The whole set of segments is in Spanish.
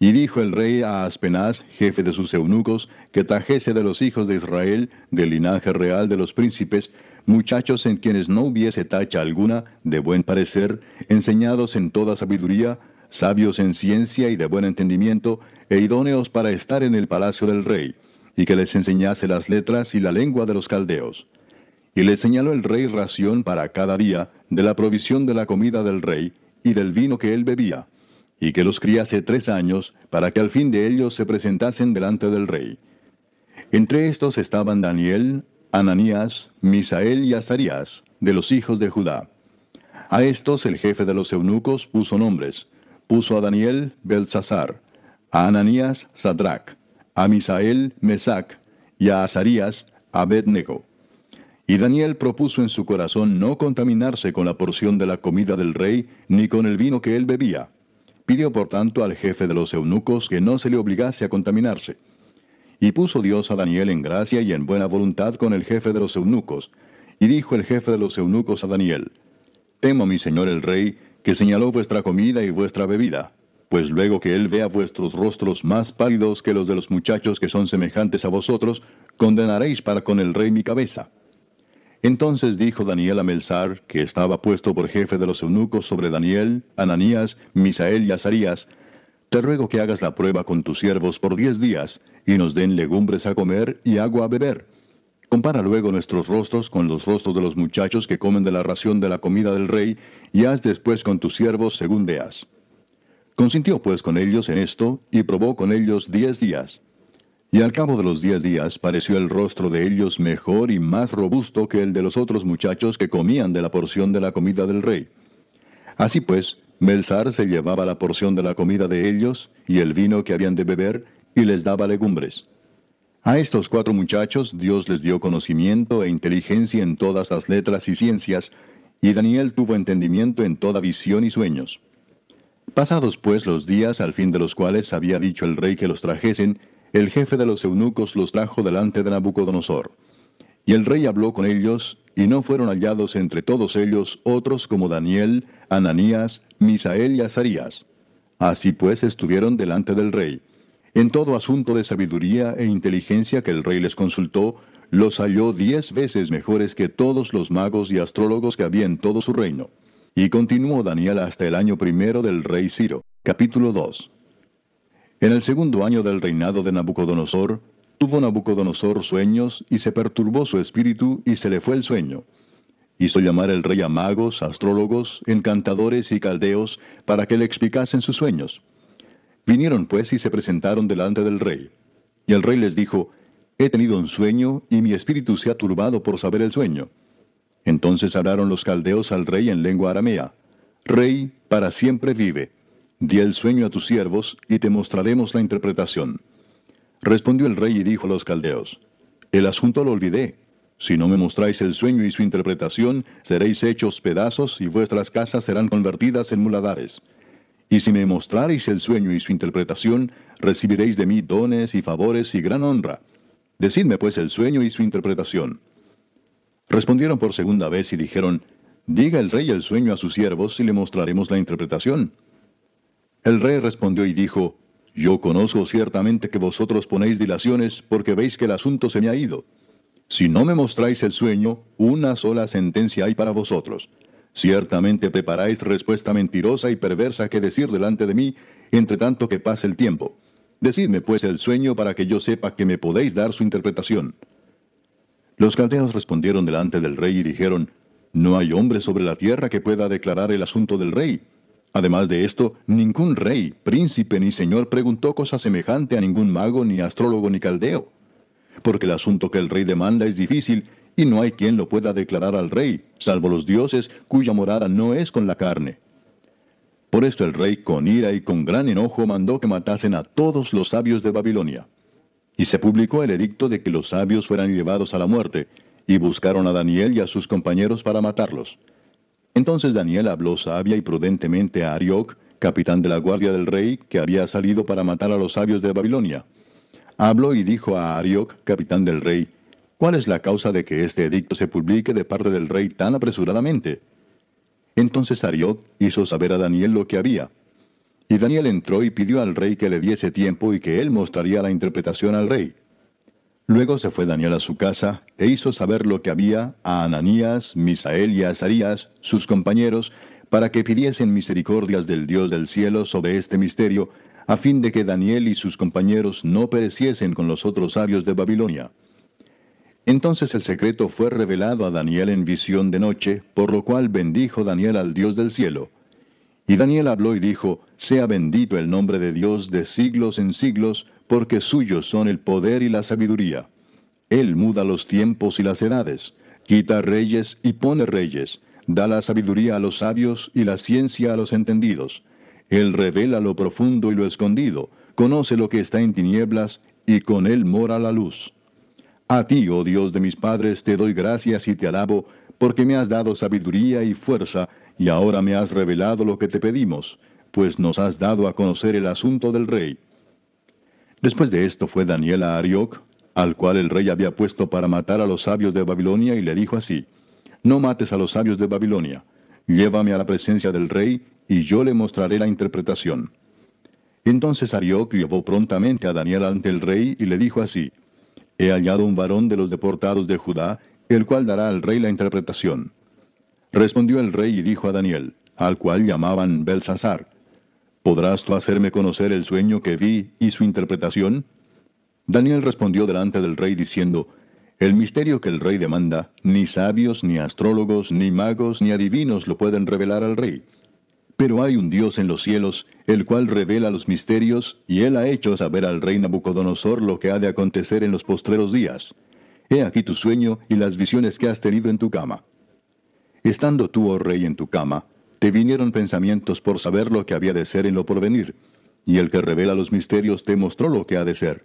Y dijo el rey a Aspenaz, jefe de sus eunucos, que trajese de los hijos de Israel, del linaje real de los príncipes, muchachos en quienes no hubiese tacha alguna, de buen parecer, enseñados en toda sabiduría, sabios en ciencia y de buen entendimiento, e idóneos para estar en el palacio del rey, y que les enseñase las letras y la lengua de los caldeos. Y le señaló el rey ración para cada día de la provisión de la comida del rey y del vino que él bebía, y que los criase tres años, para que al fin de ellos se presentasen delante del rey. Entre estos estaban Daniel, Ananías, Misael y Azarías, de los hijos de Judá. A estos el jefe de los eunucos puso nombres. Puso a Daniel Belsasar, a Ananías Sadrach, a Misael Mesac y a Azarías Abednego. Y Daniel propuso en su corazón no contaminarse con la porción de la comida del rey, ni con el vino que él bebía. Pidió por tanto al jefe de los eunucos que no se le obligase a contaminarse. Y puso Dios a Daniel en gracia y en buena voluntad con el jefe de los eunucos. Y dijo el jefe de los eunucos a Daniel, Temo, mi señor el rey, que señaló vuestra comida y vuestra bebida, pues luego que él vea vuestros rostros más pálidos que los de los muchachos que son semejantes a vosotros, condenaréis para con el rey mi cabeza. Entonces dijo Daniel a Melzar, que estaba puesto por jefe de los eunucos sobre Daniel, Ananías, Misael y Azarías, Te ruego que hagas la prueba con tus siervos por diez días, y nos den legumbres a comer y agua a beber. Compara luego nuestros rostros con los rostros de los muchachos que comen de la ración de la comida del rey, y haz después con tus siervos según veas. Consintió pues con ellos en esto, y probó con ellos diez días. Y al cabo de los diez días pareció el rostro de ellos mejor y más robusto que el de los otros muchachos que comían de la porción de la comida del rey. Así pues, Melzar se llevaba la porción de la comida de ellos, y el vino que habían de beber, y les daba legumbres. A estos cuatro muchachos Dios les dio conocimiento e inteligencia en todas las letras y ciencias, y Daniel tuvo entendimiento en toda visión y sueños. Pasados pues los días al fin de los cuales había dicho el rey que los trajesen, el jefe de los eunucos los trajo delante de Nabucodonosor. Y el rey habló con ellos, y no fueron hallados entre todos ellos otros como Daniel, Ananías, Misael y Azarías. Así pues estuvieron delante del rey. En todo asunto de sabiduría e inteligencia que el rey les consultó, los halló diez veces mejores que todos los magos y astrólogos que había en todo su reino. Y continuó Daniel hasta el año primero del rey Ciro. Capítulo 2. En el segundo año del reinado de Nabucodonosor, tuvo Nabucodonosor sueños y se perturbó su espíritu y se le fue el sueño. Hizo llamar el rey a magos, astrólogos, encantadores y caldeos para que le explicasen sus sueños. Vinieron pues y se presentaron delante del rey. Y el rey les dijo, He tenido un sueño y mi espíritu se ha turbado por saber el sueño. Entonces hablaron los caldeos al rey en lengua aramea. Rey, para siempre vive. Di el sueño a tus siervos, y te mostraremos la interpretación. Respondió el rey y dijo a los caldeos, El asunto lo olvidé. Si no me mostráis el sueño y su interpretación, seréis hechos pedazos y vuestras casas serán convertidas en muladares. Y si me mostraréis el sueño y su interpretación, recibiréis de mí dones y favores y gran honra. Decidme pues el sueño y su interpretación. Respondieron por segunda vez y dijeron, Diga el rey el sueño a sus siervos y le mostraremos la interpretación. El rey respondió y dijo, Yo conozco ciertamente que vosotros ponéis dilaciones porque veis que el asunto se me ha ido. Si no me mostráis el sueño, una sola sentencia hay para vosotros. Ciertamente preparáis respuesta mentirosa y perversa que decir delante de mí, entre tanto que pase el tiempo. Decidme pues el sueño para que yo sepa que me podéis dar su interpretación. Los caldeos respondieron delante del rey y dijeron, No hay hombre sobre la tierra que pueda declarar el asunto del rey. Además de esto, ningún rey, príncipe ni señor preguntó cosa semejante a ningún mago, ni astrólogo, ni caldeo. Porque el asunto que el rey demanda es difícil, y no hay quien lo pueda declarar al rey, salvo los dioses cuya morada no es con la carne. Por esto el rey con ira y con gran enojo mandó que matasen a todos los sabios de Babilonia. Y se publicó el edicto de que los sabios fueran llevados a la muerte, y buscaron a Daniel y a sus compañeros para matarlos. Entonces Daniel habló sabia y prudentemente a Arioc, capitán de la guardia del rey, que había salido para matar a los sabios de Babilonia. Habló y dijo a Arioc, capitán del rey, ¿cuál es la causa de que este edicto se publique de parte del rey tan apresuradamente? Entonces Arioc hizo saber a Daniel lo que había. Y Daniel entró y pidió al rey que le diese tiempo y que él mostraría la interpretación al rey. Luego se fue Daniel a su casa e hizo saber lo que había a Ananías, Misael y Azarías, sus compañeros, para que pidiesen misericordias del Dios del cielo sobre este misterio, a fin de que Daniel y sus compañeros no pereciesen con los otros sabios de Babilonia. Entonces el secreto fue revelado a Daniel en visión de noche, por lo cual bendijo Daniel al Dios del cielo. Y Daniel habló y dijo, Sea bendito el nombre de Dios de siglos en siglos, porque suyos son el poder y la sabiduría. Él muda los tiempos y las edades, quita reyes y pone reyes, da la sabiduría a los sabios y la ciencia a los entendidos. Él revela lo profundo y lo escondido, conoce lo que está en tinieblas, y con él mora la luz. A ti, oh Dios de mis padres, te doy gracias y te alabo, porque me has dado sabiduría y fuerza, y ahora me has revelado lo que te pedimos, pues nos has dado a conocer el asunto del rey. Después de esto fue Daniel a Arioc, al cual el rey había puesto para matar a los sabios de Babilonia, y le dijo así, No mates a los sabios de Babilonia, llévame a la presencia del rey, y yo le mostraré la interpretación. Entonces Arioc llevó prontamente a Daniel ante el rey, y le dijo así, He hallado un varón de los deportados de Judá, el cual dará al rey la interpretación. Respondió el rey y dijo a Daniel, al cual llamaban Belsasar, ¿Podrás tú hacerme conocer el sueño que vi y su interpretación? Daniel respondió delante del rey diciendo, El misterio que el rey demanda, ni sabios, ni astrólogos, ni magos, ni adivinos lo pueden revelar al rey. Pero hay un Dios en los cielos, el cual revela los misterios, y él ha hecho saber al rey Nabucodonosor lo que ha de acontecer en los postreros días. He aquí tu sueño y las visiones que has tenido en tu cama. Estando tú, oh rey, en tu cama, te vinieron pensamientos por saber lo que había de ser en lo porvenir, y el que revela los misterios te mostró lo que ha de ser.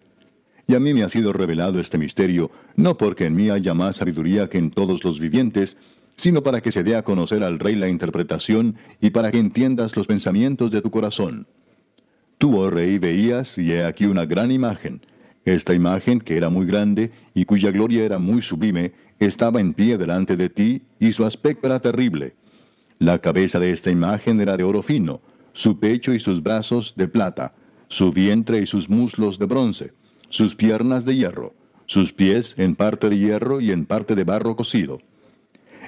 Y a mí me ha sido revelado este misterio, no porque en mí haya más sabiduría que en todos los vivientes, sino para que se dé a conocer al rey la interpretación y para que entiendas los pensamientos de tu corazón. Tú, oh rey, veías, y he aquí una gran imagen. Esta imagen, que era muy grande y cuya gloria era muy sublime, estaba en pie delante de ti, y su aspecto era terrible. La cabeza de esta imagen era de oro fino, su pecho y sus brazos de plata, su vientre y sus muslos de bronce, sus piernas de hierro, sus pies en parte de hierro y en parte de barro cocido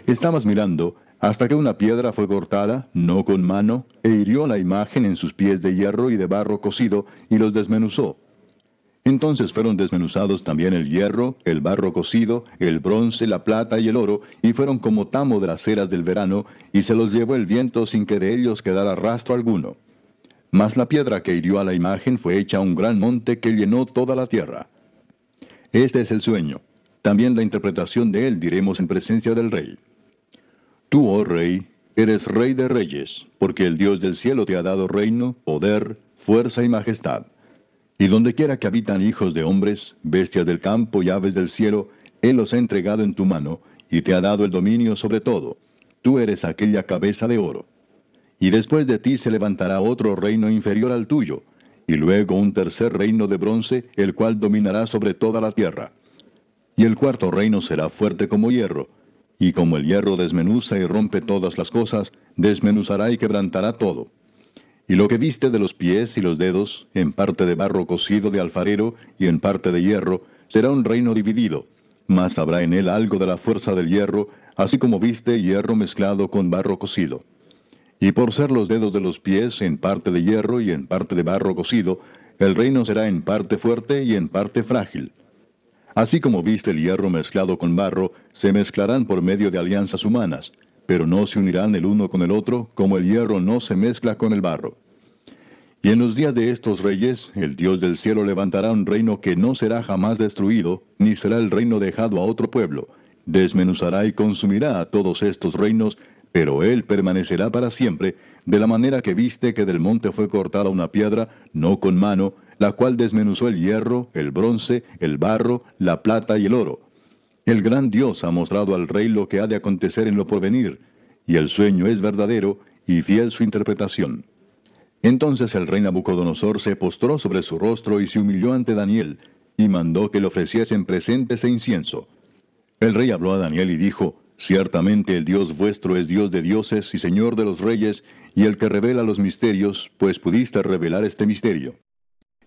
Estabas mirando hasta que una piedra fue cortada, no con mano, e hirió la imagen en sus pies de hierro y de barro cocido, y los desmenuzó. Entonces fueron desmenuzados también el hierro, el barro cocido, el bronce, la plata y el oro, y fueron como tamo de las eras del verano, y se los llevó el viento sin que de ellos quedara rastro alguno. Mas la piedra que hirió a la imagen fue hecha un gran monte que llenó toda la tierra. Este es el sueño. También la interpretación de él diremos en presencia del rey. Tú, oh rey, eres rey de reyes, porque el Dios del cielo te ha dado reino, poder, fuerza y majestad. Y donde quiera que habitan hijos de hombres, bestias del campo y aves del cielo, Él los ha entregado en tu mano, y te ha dado el dominio sobre todo. Tú eres aquella cabeza de oro. Y después de ti se levantará otro reino inferior al tuyo, y luego un tercer reino de bronce, el cual dominará sobre toda la tierra. Y el cuarto reino será fuerte como hierro, y como el hierro desmenuza y rompe todas las cosas, desmenuzará y quebrantará todo. Y lo que viste de los pies y los dedos, en parte de barro cocido de alfarero y en parte de hierro, será un reino dividido, mas habrá en él algo de la fuerza del hierro, así como viste hierro mezclado con barro cocido. Y por ser los dedos de los pies en parte de hierro y en parte de barro cocido, el reino será en parte fuerte y en parte frágil. Así como viste el hierro mezclado con barro, se mezclarán por medio de alianzas humanas, pero no se unirán el uno con el otro, como el hierro no se mezcla con el barro. Y en los días de estos reyes, el Dios del cielo levantará un reino que no será jamás destruido, ni será el reino dejado a otro pueblo. Desmenuzará y consumirá a todos estos reinos, pero él permanecerá para siempre, de la manera que viste que del monte fue cortada una piedra, no con mano, la cual desmenuzó el hierro, el bronce, el barro, la plata y el oro. El gran Dios ha mostrado al rey lo que ha de acontecer en lo porvenir, y el sueño es verdadero y fiel su interpretación. Entonces el rey Nabucodonosor se postró sobre su rostro y se humilló ante Daniel, y mandó que le ofreciesen presentes e incienso. El rey habló a Daniel y dijo, Ciertamente el Dios vuestro es Dios de dioses y Señor de los reyes, y el que revela los misterios, pues pudiste revelar este misterio.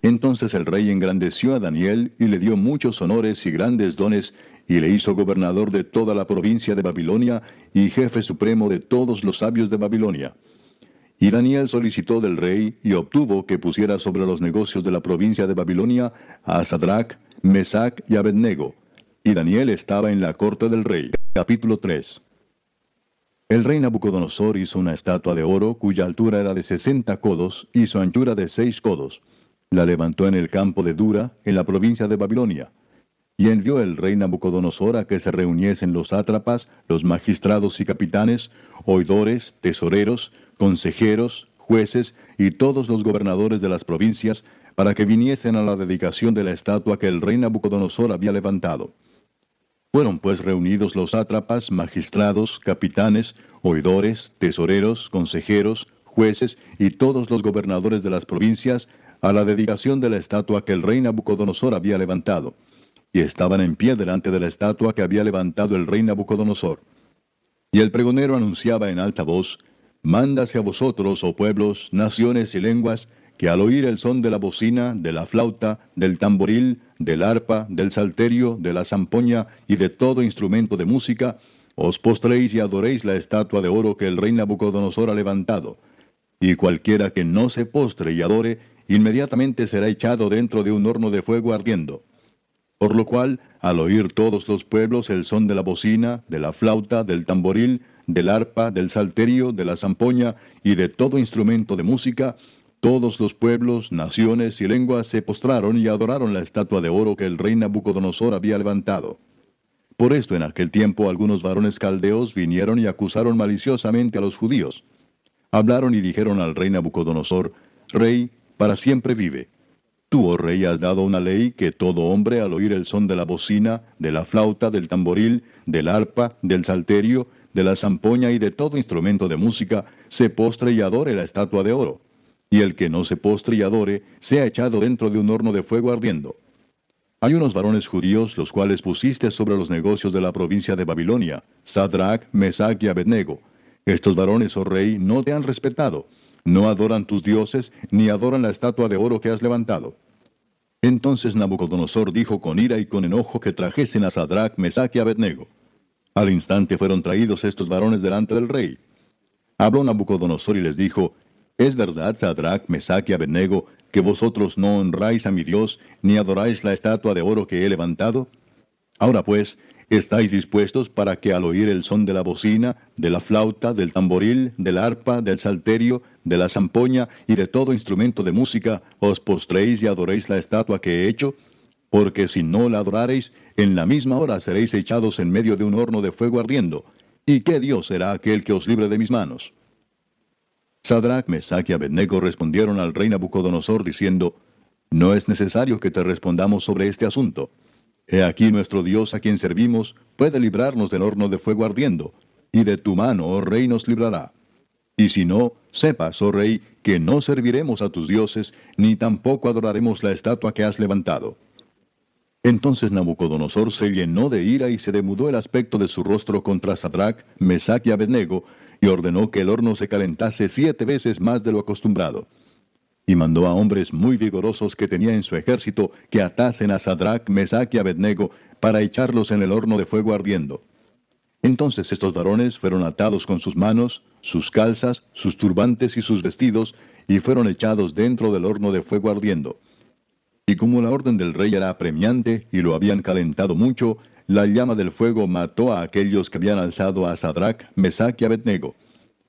Entonces el rey engrandeció a Daniel y le dio muchos honores y grandes dones, y le hizo gobernador de toda la provincia de Babilonia y jefe supremo de todos los sabios de Babilonia. Y Daniel solicitó del rey y obtuvo que pusiera sobre los negocios de la provincia de Babilonia a Sadrach, Mesach y Abednego. Y Daniel estaba en la corte del rey. Capítulo 3 El rey Nabucodonosor hizo una estatua de oro cuya altura era de sesenta codos y su anchura de seis codos. La levantó en el campo de Dura, en la provincia de Babilonia. Y envió el rey Nabucodonosor a que se reuniesen los sátrapas, los magistrados y capitanes, oidores, tesoreros, consejeros, jueces y todos los gobernadores de las provincias, para que viniesen a la dedicación de la estatua que el rey Nabucodonosor había levantado. Fueron pues reunidos los sátrapas, magistrados, capitanes, oidores, tesoreros, consejeros, jueces y todos los gobernadores de las provincias a la dedicación de la estatua que el rey Nabucodonosor había levantado. Y estaban en pie delante de la estatua que había levantado el rey Nabucodonosor. Y el pregonero anunciaba en alta voz, Mándase a vosotros, oh pueblos, naciones y lenguas, que al oír el son de la bocina, de la flauta, del tamboril, del arpa, del salterio, de la zampoña y de todo instrumento de música, os postréis y adoréis la estatua de oro que el rey Nabucodonosor ha levantado. Y cualquiera que no se postre y adore, inmediatamente será echado dentro de un horno de fuego ardiendo. Por lo cual, al oír todos los pueblos el son de la bocina, de la flauta, del tamboril, del arpa, del salterio, de la zampoña y de todo instrumento de música, todos los pueblos, naciones y lenguas se postraron y adoraron la estatua de oro que el rey Nabucodonosor había levantado. Por esto en aquel tiempo algunos varones caldeos vinieron y acusaron maliciosamente a los judíos. Hablaron y dijeron al rey Nabucodonosor, Rey, para siempre vive. Tú, oh rey, has dado una ley que todo hombre al oír el son de la bocina, de la flauta, del tamboril, del arpa, del salterio de la zampoña y de todo instrumento de música, se postre y adore la estatua de oro. Y el que no se postre y adore, sea echado dentro de un horno de fuego ardiendo. Hay unos varones judíos los cuales pusiste sobre los negocios de la provincia de Babilonia, Sadrach, Mesach y Abednego. Estos varones, oh rey, no te han respetado, no adoran tus dioses, ni adoran la estatua de oro que has levantado. Entonces Nabucodonosor dijo con ira y con enojo que trajesen a Sadrach, Mesach y Abednego. Al instante fueron traídos estos varones delante del rey. Habló Nabucodonosor y les dijo, ¿Es verdad, Sadrach, Mesach y Abednego, que vosotros no honráis a mi Dios, ni adoráis la estatua de oro que he levantado? Ahora pues, ¿estáis dispuestos para que al oír el son de la bocina, de la flauta, del tamboril, del arpa, del salterio, de la zampoña y de todo instrumento de música, os postréis y adoréis la estatua que he hecho? porque si no la adorareis, en la misma hora seréis echados en medio de un horno de fuego ardiendo. ¿Y qué Dios será aquel que os libre de mis manos? Sadrach, Mesach y Abednego respondieron al rey Nabucodonosor diciendo, No es necesario que te respondamos sobre este asunto. He aquí nuestro Dios a quien servimos puede librarnos del horno de fuego ardiendo, y de tu mano, oh rey, nos librará. Y si no, sepas, oh rey, que no serviremos a tus dioses, ni tampoco adoraremos la estatua que has levantado. Entonces Nabucodonosor se llenó de ira y se demudó el aspecto de su rostro contra Sadrach, Mesach y Abednego, y ordenó que el horno se calentase siete veces más de lo acostumbrado. Y mandó a hombres muy vigorosos que tenía en su ejército que atasen a Sadrach, Mesach y Abednego para echarlos en el horno de fuego ardiendo. Entonces estos varones fueron atados con sus manos, sus calzas, sus turbantes y sus vestidos, y fueron echados dentro del horno de fuego ardiendo Y como la orden del rey era apremiante y lo habían calentado mucho, la llama del fuego mató a aquellos que habían alzado a Sadrach, Mesach y Abednego.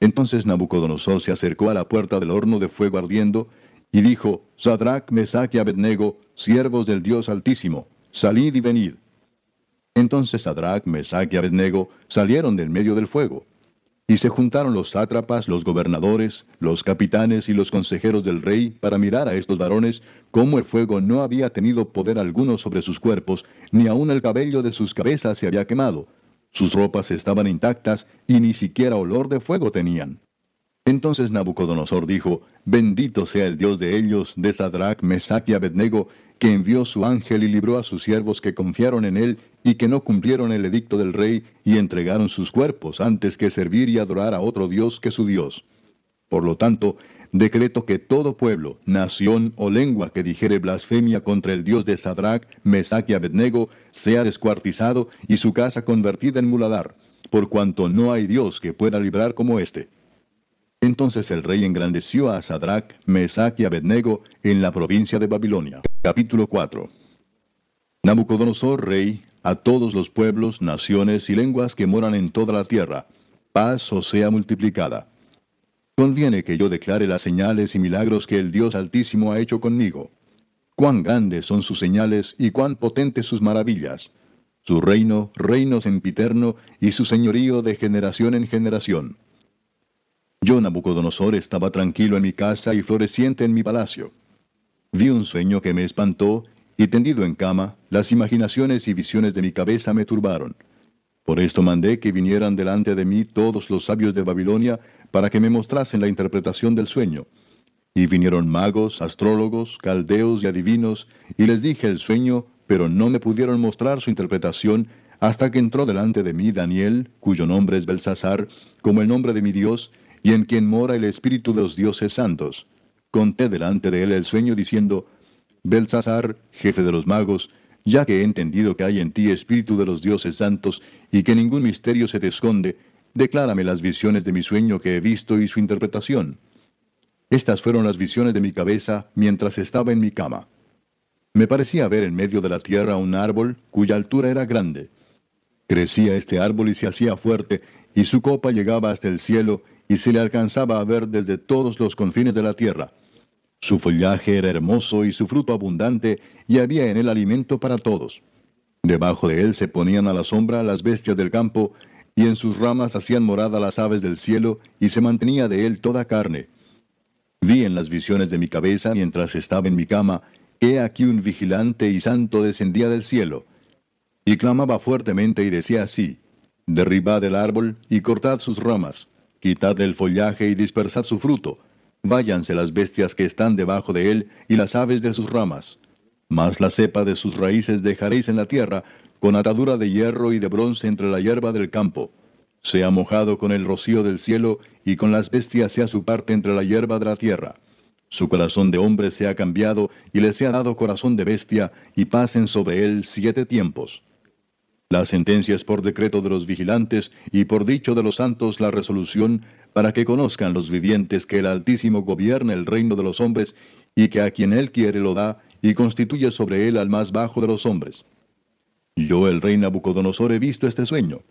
Entonces Nabucodonosor se acercó a la puerta del horno de fuego ardiendo, y dijo, Sadrach, Mesach y Abednego, siervos del Dios Altísimo, salid y venid. Entonces Sadrach, Mesach y Abednego salieron del medio del fuego. Y se juntaron los sátrapas, los gobernadores, los capitanes y los consejeros del rey para mirar a estos varones cómo el fuego no había tenido poder alguno sobre sus cuerpos, ni aun el cabello de sus cabezas se había quemado. Sus ropas estaban intactas y ni siquiera olor de fuego tenían. Entonces Nabucodonosor dijo, Bendito sea el Dios de ellos, de Sadrach, Mesach y Abednego, que envió su ángel y libró a sus siervos que confiaron en él y que no cumplieron el edicto del rey y entregaron sus cuerpos antes que servir y adorar a otro Dios que su Dios. Por lo tanto, decreto que todo pueblo, nación o lengua que dijere blasfemia contra el Dios de Sadrach, Mesach y Abednego sea descuartizado y su casa convertida en muladar, por cuanto no hay Dios que pueda librar como éste. Entonces el rey engrandeció a Sadrach, Mesach y Abednego en la provincia de Babilonia. Capítulo 4 Nabucodonosor, rey, a todos los pueblos, naciones y lenguas que moran en toda la tierra, paz o sea multiplicada. Conviene que yo declare las señales y milagros que el Dios Altísimo ha hecho conmigo. Cuán grandes son sus señales y cuán potentes sus maravillas. Su reino, reino sempiterno, y su señorío de generación en generación. Yo, Nabucodonosor, estaba tranquilo en mi casa y floreciente en mi palacio. Vi un sueño que me espantó, y tendido en cama, las imaginaciones y visiones de mi cabeza me turbaron. Por esto mandé que vinieran delante de mí todos los sabios de Babilonia para que me mostrasen la interpretación del sueño. Y vinieron magos, astrólogos, caldeos y adivinos, y les dije el sueño, pero no me pudieron mostrar su interpretación hasta que entró delante de mí Daniel, cuyo nombre es Belsasar, como el nombre de mi Dios, y en quien mora el Espíritu de los dioses santos. Conté delante de él el sueño diciendo, Belsasar, jefe de los magos, ya que he entendido que hay en ti Espíritu de los dioses santos, y que ningún misterio se te esconde, declárame las visiones de mi sueño que he visto y su interpretación. Estas fueron las visiones de mi cabeza mientras estaba en mi cama. Me parecía ver en medio de la tierra un árbol cuya altura era grande. Crecía este árbol y se hacía fuerte, y su copa llegaba hasta el cielo, y se le alcanzaba a ver desde todos los confines de la tierra. Su follaje era hermoso y su fruto abundante, y había en él alimento para todos. Debajo de él se ponían a la sombra las bestias del campo, y en sus ramas hacían morada las aves del cielo, y se mantenía de él toda carne. Vi en las visiones de mi cabeza, mientras estaba en mi cama, he aquí un vigilante y santo descendía del cielo, y clamaba fuertemente y decía así, Derribad el árbol y cortad sus ramas Quitad el follaje y dispersad su fruto. Váyanse las bestias que están debajo de él y las aves de sus ramas. Mas la cepa de sus raíces dejaréis en la tierra, con atadura de hierro y de bronce entre la hierba del campo. Sea mojado con el rocío del cielo, y con las bestias sea su parte entre la hierba de la tierra. Su corazón de hombre sea cambiado, y le sea dado corazón de bestia, y pasen sobre él siete tiempos. La sentencia es por decreto de los vigilantes y por dicho de los santos la resolución para que conozcan los vivientes que el Altísimo gobierna el reino de los hombres y que a quien él quiere lo da y constituye sobre él al más bajo de los hombres. Yo, el rey Nabucodonosor, he visto este sueño.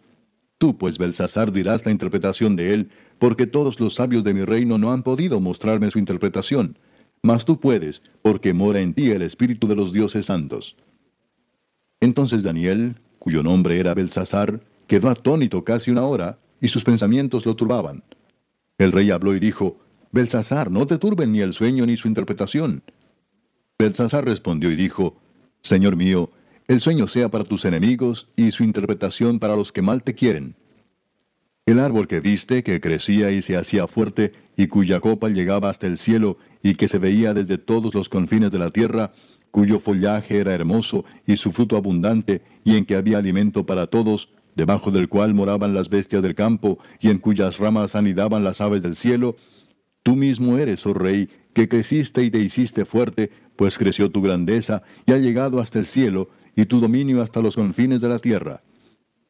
Tú, pues, Belsasar, dirás la interpretación de él, porque todos los sabios de mi reino no han podido mostrarme su interpretación. Mas tú puedes, porque mora en ti el Espíritu de los dioses santos. Entonces Daniel, cuyo nombre era Belsasar, quedó atónito casi una hora, y sus pensamientos lo turbaban. El rey habló y dijo, Belsasar, no te turben ni el sueño ni su interpretación. Belsasar respondió y dijo, Señor mío, el sueño sea para tus enemigos y su interpretación para los que mal te quieren. El árbol que viste, que crecía y se hacía fuerte, y cuya copa llegaba hasta el cielo, y que se veía desde todos los confines de la tierra, cuyo follaje era hermoso y su fruto abundante, y en que había alimento para todos, debajo del cual moraban las bestias del campo, y en cuyas ramas anidaban las aves del cielo, tú mismo eres, oh rey, que creciste y te hiciste fuerte, pues creció tu grandeza, y ha llegado hasta el cielo, y tu dominio hasta los confines de la tierra.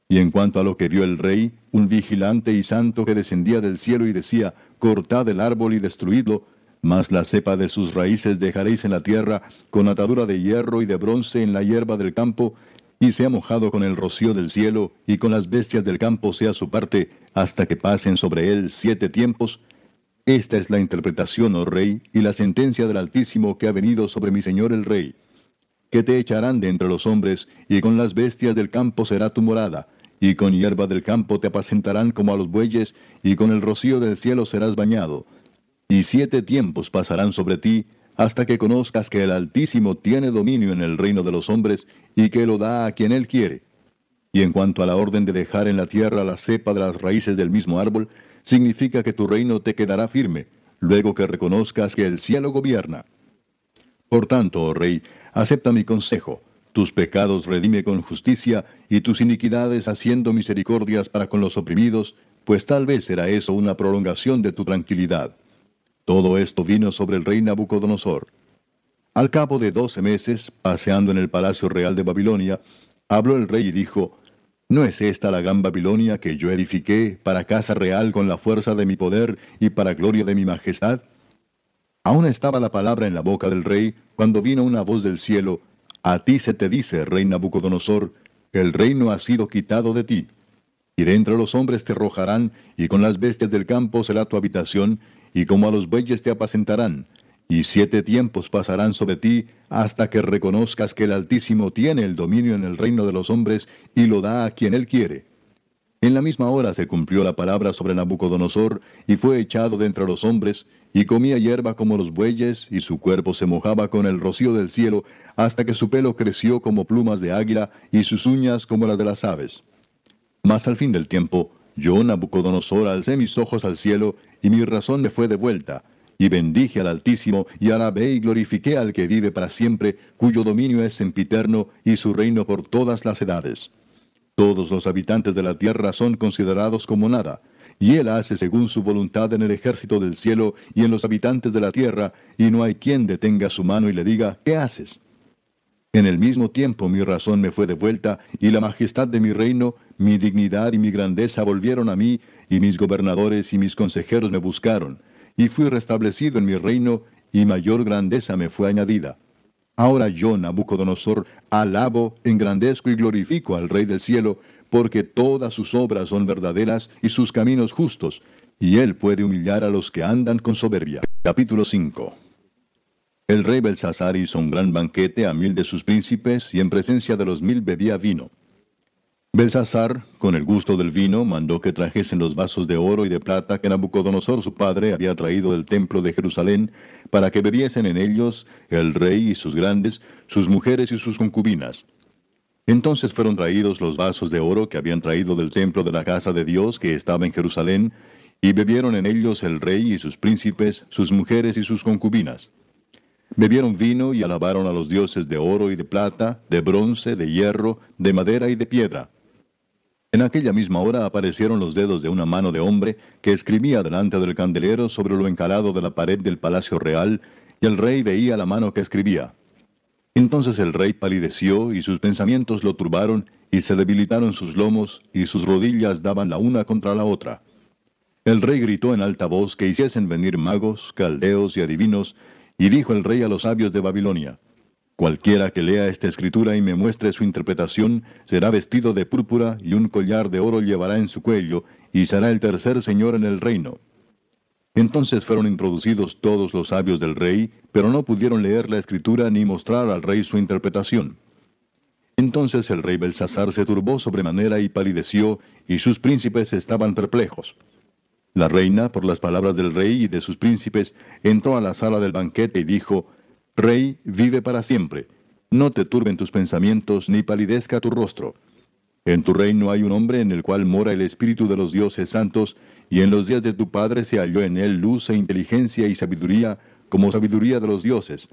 Y en cuanto a lo que vio el rey, un vigilante y santo que descendía del cielo y decía, cortad el árbol y destruidlo, mas la cepa de sus raíces dejaréis en la tierra, con atadura de hierro y de bronce en la hierba del campo, y sea mojado con el rocío del cielo, y con las bestias del campo sea su parte, hasta que pasen sobre él siete tiempos. Esta es la interpretación, oh rey, y la sentencia del Altísimo que ha venido sobre mi señor el rey. Que te echarán de entre los hombres, y con las bestias del campo será tu morada, y con hierba del campo te apacentarán como a los bueyes, y con el rocío del cielo serás bañado y siete tiempos pasarán sobre ti, hasta que conozcas que el Altísimo tiene dominio en el reino de los hombres, y que lo da a quien él quiere. Y en cuanto a la orden de dejar en la tierra la cepa de las raíces del mismo árbol, significa que tu reino te quedará firme, luego que reconozcas que el cielo gobierna. Por tanto, oh rey, acepta mi consejo, tus pecados redime con justicia, y tus iniquidades haciendo misericordias para con los oprimidos, pues tal vez será eso una prolongación de tu tranquilidad. Todo esto vino sobre el rey Nabucodonosor. Al cabo de doce meses, paseando en el palacio real de Babilonia, habló el rey y dijo, ¿No es esta la gran Babilonia que yo edifiqué para casa real con la fuerza de mi poder y para gloria de mi majestad? Aún estaba la palabra en la boca del rey cuando vino una voz del cielo, A ti se te dice, rey Nabucodonosor, el reino ha sido quitado de ti. Y de entre los hombres te arrojarán, y con las bestias del campo será tu habitación, y como a los bueyes te apacentarán, y siete tiempos pasarán sobre ti hasta que reconozcas que el Altísimo tiene el dominio en el reino de los hombres y lo da a quien él quiere. En la misma hora se cumplió la palabra sobre Nabucodonosor, y fue echado de entre los hombres, y comía hierba como los bueyes, y su cuerpo se mojaba con el rocío del cielo, hasta que su pelo creció como plumas de águila, y sus uñas como las de las aves. Mas al fin del tiempo, yo, Nabucodonosor, alcé mis ojos al cielo, y mi razón me fue devuelta, y bendije al Altísimo, y alabé y glorifiqué al que vive para siempre, cuyo dominio es sempiterno, y su reino por todas las edades. Todos los habitantes de la tierra son considerados como nada, y él hace según su voluntad en el ejército del cielo y en los habitantes de la tierra, y no hay quien detenga su mano y le diga, ¿qué haces? En el mismo tiempo mi razón me fue devuelta, y la majestad de mi reino, mi dignidad y mi grandeza volvieron a mí, y mis gobernadores y mis consejeros me buscaron, y fui restablecido en mi reino, y mayor grandeza me fue añadida. Ahora yo, Nabucodonosor, alabo, engrandezco y glorifico al Rey del cielo, porque todas sus obras son verdaderas y sus caminos justos, y él puede humillar a los que andan con soberbia. Capítulo 5 el rey Belsasar hizo un gran banquete a mil de sus príncipes y en presencia de los mil bebía vino. Belsasar, con el gusto del vino, mandó que trajesen los vasos de oro y de plata que Nabucodonosor su padre había traído del templo de Jerusalén, para que bebiesen en ellos el rey y sus grandes, sus mujeres y sus concubinas. Entonces fueron traídos los vasos de oro que habían traído del templo de la casa de Dios que estaba en Jerusalén, y bebieron en ellos el rey y sus príncipes, sus mujeres y sus concubinas. Bebieron vino y alabaron a los dioses de oro y de plata, de bronce, de hierro, de madera y de piedra. En aquella misma hora aparecieron los dedos de una mano de hombre que escribía delante del candelero sobre lo encalado de la pared del palacio real, y el rey veía la mano que escribía. Entonces el rey palideció y sus pensamientos lo turbaron, y se debilitaron sus lomos, y sus rodillas daban la una contra la otra. El rey gritó en alta voz que hiciesen venir magos, caldeos y adivinos, y dijo el rey a los sabios de Babilonia, Cualquiera que lea esta escritura y me muestre su interpretación, será vestido de púrpura y un collar de oro llevará en su cuello, y será el tercer señor en el reino. Entonces fueron introducidos todos los sabios del rey, pero no pudieron leer la escritura ni mostrar al rey su interpretación. Entonces el rey Belsasar se turbó sobremanera y palideció, y sus príncipes estaban perplejos. La reina, por las palabras del rey y de sus príncipes, entró a la sala del banquete y dijo, Rey, vive para siempre. No te turben tus pensamientos, ni palidezca tu rostro. En tu reino hay un hombre en el cual mora el Espíritu de los dioses santos, y en los días de tu padre se halló en él luz e inteligencia y sabiduría, como sabiduría de los dioses.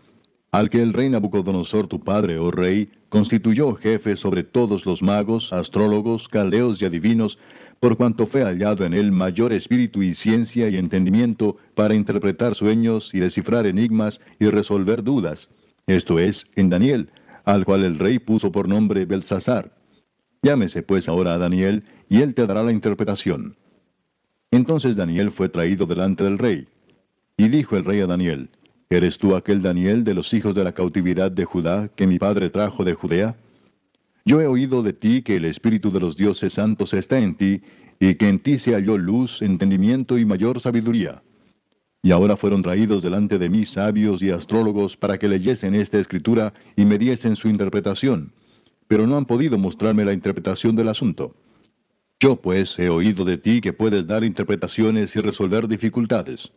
al que el rey Nabucodonosor tu padre, oh rey, constituyó jefe sobre todos los magos, astrólogos, caldeos y adivinos, por cuanto fue hallado en él mayor espíritu y ciencia y entendimiento para interpretar sueños y descifrar enigmas y resolver dudas. Esto es, en Daniel, al cual el rey puso por nombre Belsasar. Llámese pues ahora a Daniel, y él te dará la interpretación. Entonces Daniel fue traído delante del rey. Y dijo el rey a Daniel, ¿Eres tú aquel Daniel de los hijos de la cautividad de Judá que mi padre trajo de Judea? Yo he oído de ti que el Espíritu de los dioses santos está en ti, y que en ti se halló luz, entendimiento y mayor sabiduría. Y ahora fueron traídos delante de mí sabios y astrólogos para que leyesen esta escritura y me diesen su interpretación, pero no han podido mostrarme la interpretación del asunto. Yo pues he oído de ti que puedes dar interpretaciones y resolver dificultades.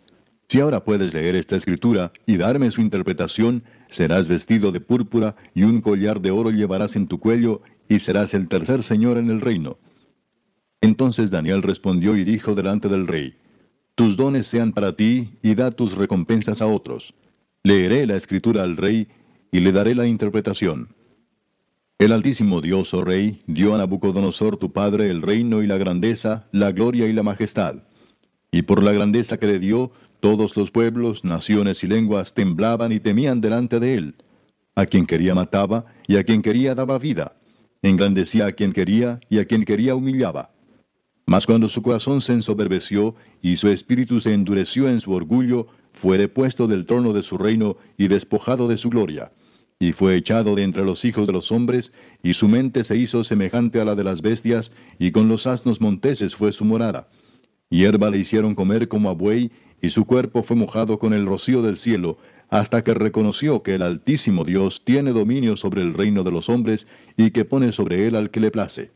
Si ahora puedes leer esta escritura y darme su interpretación, serás vestido de púrpura y un collar de oro llevarás en tu cuello y serás el tercer señor en el reino. Entonces Daniel respondió y dijo delante del rey, Tus dones sean para ti y da tus recompensas a otros. Leeré la escritura al rey y le daré la interpretación. El Altísimo Dios, oh Rey, dio a Nabucodonosor tu padre el reino y la grandeza, la gloria y la majestad. Y por la grandeza que le dio, todos los pueblos, naciones y lenguas temblaban y temían delante de él. A quien quería mataba, y a quien quería daba vida. Engrandecía a quien quería, y a quien quería humillaba. Mas cuando su corazón se ensoberbeció, y su espíritu se endureció en su orgullo, fue depuesto del trono de su reino, y despojado de su gloria. Y fue echado de entre los hijos de los hombres, y su mente se hizo semejante a la de las bestias, y con los asnos monteses fue su morada. Hierba le hicieron comer como a buey, y su cuerpo fue mojado con el rocío del cielo, hasta que reconoció que el Altísimo Dios tiene dominio sobre el reino de los hombres, y que pone sobre él al que le place.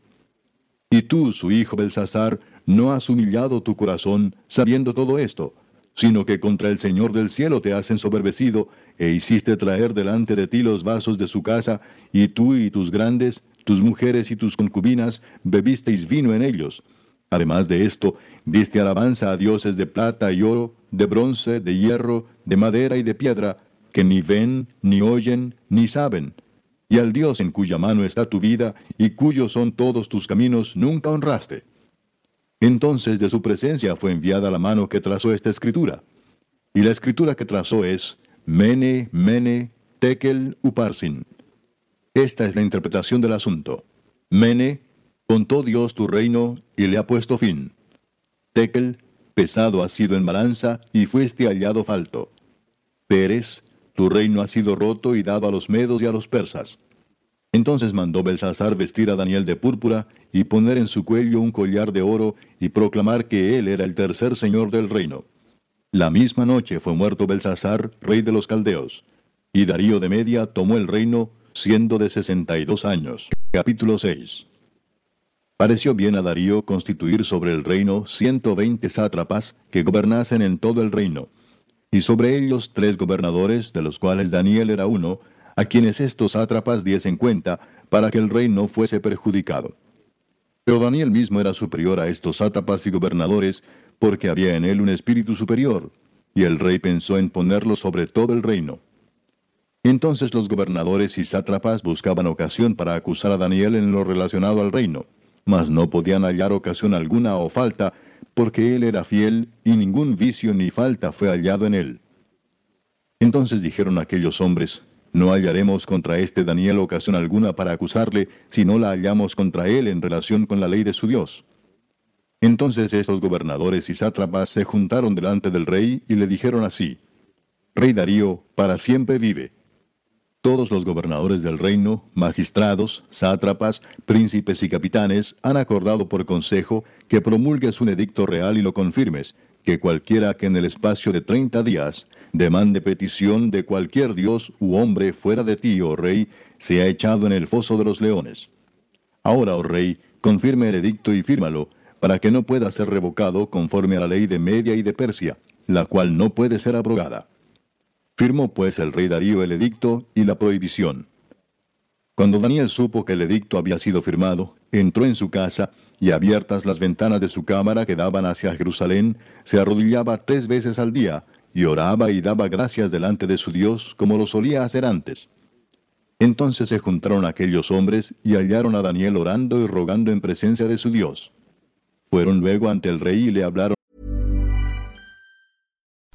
Y tú, su hijo Belsasar, no has humillado tu corazón, sabiendo todo esto, sino que contra el Señor del cielo te has ensoberbecido, e hiciste traer delante de ti los vasos de su casa, y tú y tus grandes, tus mujeres y tus concubinas, bebisteis vino en ellos. Además de esto, diste alabanza a dioses de plata y oro, de bronce, de hierro, de madera y de piedra, que ni ven, ni oyen, ni saben. Y al Dios en cuya mano está tu vida, y cuyos son todos tus caminos, nunca honraste. Entonces de su presencia fue enviada la mano que trazó esta escritura. Y la escritura que trazó es Mene, Mene, Tekel, Uparsin. Esta es la interpretación del asunto. Mene, Contó Dios tu reino y le ha puesto fin. Tekel, pesado ha sido en balanza y fuiste hallado falto. Pérez, tu reino ha sido roto y dado a los medos y a los persas. Entonces mandó Belsasar vestir a Daniel de púrpura y poner en su cuello un collar de oro y proclamar que él era el tercer señor del reino. La misma noche fue muerto Belsasar, rey de los caldeos, y Darío de Media tomó el reino siendo de sesenta y dos años. Capítulo 6 Pareció bien a Darío constituir sobre el reino ciento veinte sátrapas que gobernasen en todo el reino, y sobre ellos tres gobernadores, de los cuales Daniel era uno, a quienes estos sátrapas diesen cuenta, para que el rey no fuese perjudicado. Pero Daniel mismo era superior a estos sátrapas y gobernadores, porque había en él un espíritu superior, y el rey pensó en ponerlo sobre todo el reino. Entonces los gobernadores y sátrapas buscaban ocasión para acusar a Daniel en lo relacionado al reino mas no podían hallar ocasión alguna o falta, porque él era fiel y ningún vicio ni falta fue hallado en él. Entonces dijeron aquellos hombres, no hallaremos contra este Daniel ocasión alguna para acusarle, si no la hallamos contra él en relación con la ley de su Dios. Entonces estos gobernadores y sátrapas se juntaron delante del rey y le dijeron así, Rey Darío, para siempre vive. Todos los gobernadores del reino, magistrados, sátrapas, príncipes y capitanes han acordado por consejo que promulgues un edicto real y lo confirmes, que cualquiera que en el espacio de treinta días demande petición de cualquier dios u hombre fuera de ti, oh rey, sea echado en el foso de los leones. Ahora, oh rey, confirme el edicto y fírmalo, para que no pueda ser revocado conforme a la ley de Media y de Persia, la cual no puede ser abrogada. Firmó pues el rey Darío el edicto y la prohibición. Cuando Daniel supo que el edicto había sido firmado, entró en su casa y abiertas las ventanas de su cámara que daban hacia Jerusalén, se arrodillaba tres veces al día y oraba y daba gracias delante de su Dios como lo solía hacer antes. Entonces se juntaron aquellos hombres y hallaron a Daniel orando y rogando en presencia de su Dios. Fueron luego ante el rey y le hablaron.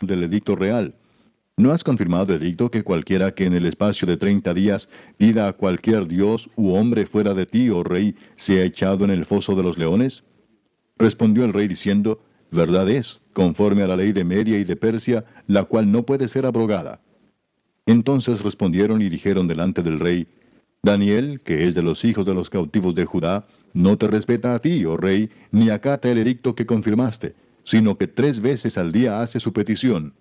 Del edicto real. ¿No has confirmado, edicto, que cualquiera que en el espacio de treinta días pida a cualquier dios u hombre fuera de ti, oh rey, sea echado en el foso de los leones? Respondió el rey diciendo, Verdad es, conforme a la ley de Media y de Persia, la cual no puede ser abrogada. Entonces respondieron y dijeron delante del rey, Daniel, que es de los hijos de los cautivos de Judá, no te respeta a ti, oh rey, ni acata el edicto que confirmaste sino que tres veces al día hace su petición.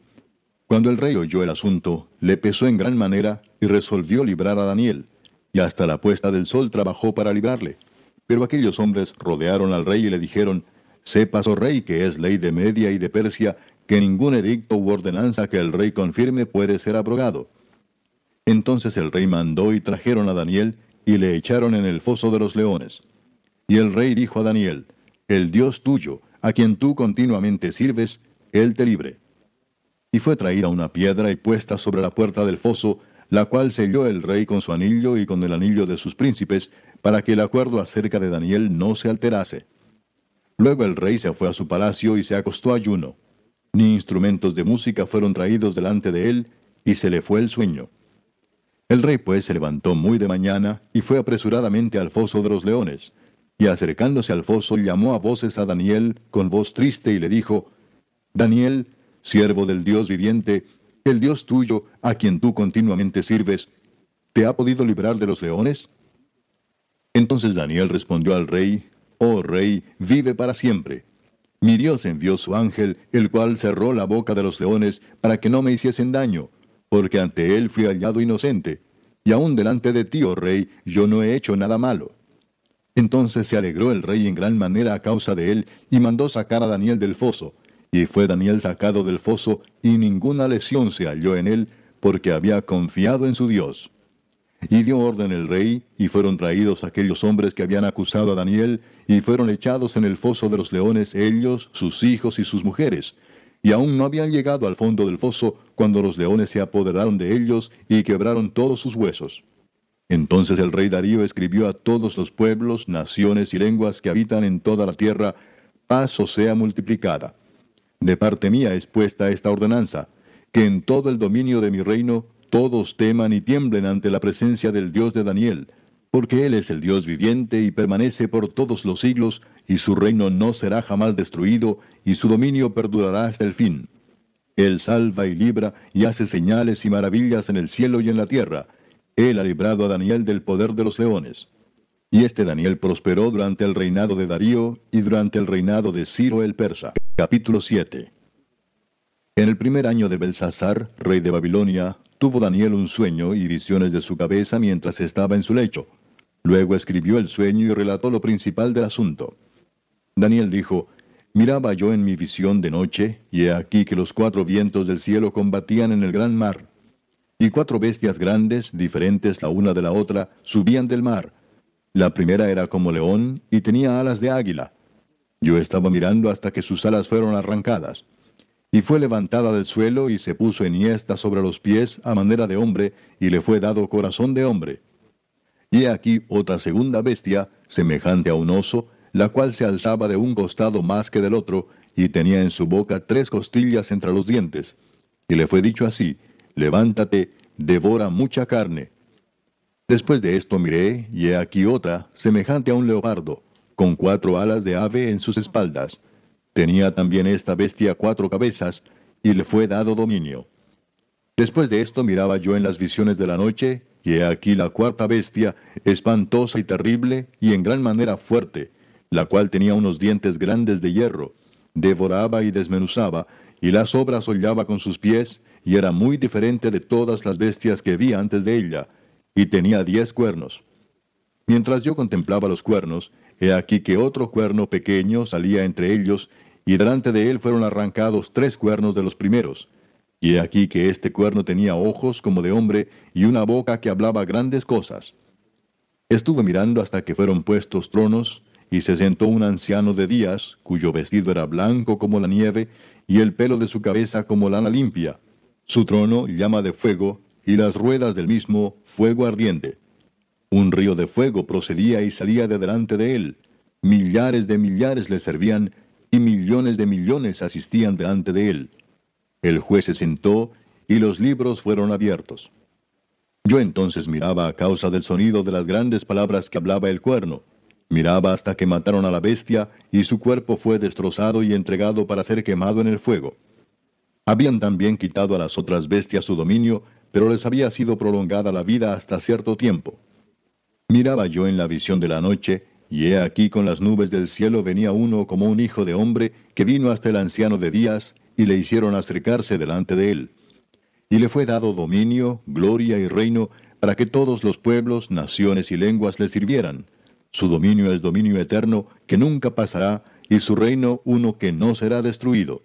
Cuando el rey oyó el asunto, le pesó en gran manera y resolvió librar a Daniel, y hasta la puesta del sol trabajó para librarle. Pero aquellos hombres rodearon al rey y le dijeron, Sepas, oh rey, que es ley de Media y de Persia, que ningún edicto u ordenanza que el rey confirme puede ser abrogado. Entonces el rey mandó y trajeron a Daniel y le echaron en el foso de los leones. Y el rey dijo a Daniel, El Dios tuyo, a quien tú continuamente sirves, él te libre. Y fue traída una piedra y puesta sobre la puerta del foso, la cual selló el rey con su anillo y con el anillo de sus príncipes, para que el acuerdo acerca de Daniel no se alterase. Luego el rey se fue a su palacio y se acostó ayuno. Ni instrumentos de música fueron traídos delante de él, y se le fue el sueño. El rey pues se levantó muy de mañana y fue apresuradamente al foso de los leones, y acercándose al foso llamó a voces a Daniel con voz triste y le dijo, Daniel, siervo del Dios viviente, el Dios tuyo, a quien tú continuamente sirves, ¿te ha podido librar de los leones? Entonces Daniel respondió al rey, Oh rey, vive para siempre. Mi Dios envió su ángel, el cual cerró la boca de los leones para que no me hiciesen daño, porque ante él fui hallado inocente, y aun delante de ti, oh rey, yo no he hecho nada malo. Entonces se alegró el rey en gran manera a causa de él, y mandó sacar a Daniel del foso. Y fue Daniel sacado del foso, y ninguna lesión se halló en él, porque había confiado en su Dios. Y dio orden el rey, y fueron traídos aquellos hombres que habían acusado a Daniel, y fueron echados en el foso de los leones ellos, sus hijos y sus mujeres. Y aún no habían llegado al fondo del foso cuando los leones se apoderaron de ellos y quebraron todos sus huesos. Entonces el rey Darío escribió a todos los pueblos, naciones y lenguas que habitan en toda la tierra, paz o sea multiplicada. De parte mía es puesta esta ordenanza, que en todo el dominio de mi reino todos teman y tiemblen ante la presencia del Dios de Daniel, porque Él es el Dios viviente y permanece por todos los siglos, y su reino no será jamás destruido, y su dominio perdurará hasta el fin. Él salva y libra y hace señales y maravillas en el cielo y en la tierra, él ha librado a Daniel del poder de los leones. Y este Daniel prosperó durante el reinado de Darío y durante el reinado de Ciro el persa. Capítulo 7 En el primer año de Belsasar, rey de Babilonia, tuvo Daniel un sueño y visiones de su cabeza mientras estaba en su lecho. Luego escribió el sueño y relató lo principal del asunto. Daniel dijo, Miraba yo en mi visión de noche, y he aquí que los cuatro vientos del cielo combatían en el gran mar y cuatro bestias grandes, diferentes la una de la otra, subían del mar. La primera era como león y tenía alas de águila. Yo estaba mirando hasta que sus alas fueron arrancadas. Y fue levantada del suelo y se puso enhiesta sobre los pies a manera de hombre, y le fue dado corazón de hombre. Y aquí otra segunda bestia, semejante a un oso, la cual se alzaba de un costado más que del otro, y tenía en su boca tres costillas entre los dientes. Y le fue dicho así, levántate, devora mucha carne. Después de esto miré, y he aquí otra, semejante a un leopardo, con cuatro alas de ave en sus espaldas. Tenía también esta bestia cuatro cabezas, y le fue dado dominio. Después de esto miraba yo en las visiones de la noche, y he aquí la cuarta bestia, espantosa y terrible, y en gran manera fuerte, la cual tenía unos dientes grandes de hierro, devoraba y desmenuzaba, y las obras hollaba con sus pies, y era muy diferente de todas las bestias que vi antes de ella, y tenía diez cuernos. Mientras yo contemplaba los cuernos, he aquí que otro cuerno pequeño salía entre ellos, y delante de él fueron arrancados tres cuernos de los primeros. Y he aquí que este cuerno tenía ojos como de hombre, y una boca que hablaba grandes cosas. Estuve mirando hasta que fueron puestos tronos, y se sentó un anciano de días, cuyo vestido era blanco como la nieve, y el pelo de su cabeza como lana limpia. Su trono llama de fuego, y las ruedas del mismo fuego ardiente. Un río de fuego procedía y salía de delante de él. Millares de millares le servían, y millones de millones asistían delante de él. El juez se sentó, y los libros fueron abiertos. Yo entonces miraba a causa del sonido de las grandes palabras que hablaba el cuerno. Miraba hasta que mataron a la bestia, y su cuerpo fue destrozado y entregado para ser quemado en el fuego. Habían también quitado a las otras bestias su dominio, pero les había sido prolongada la vida hasta cierto tiempo. Miraba yo en la visión de la noche, y he aquí con las nubes del cielo venía uno como un hijo de hombre, que vino hasta el anciano de días, y le hicieron acercarse delante de él. Y le fue dado dominio, gloria y reino, para que todos los pueblos, naciones y lenguas le sirvieran su dominio es dominio eterno que nunca pasará, y su reino uno que no será destruido.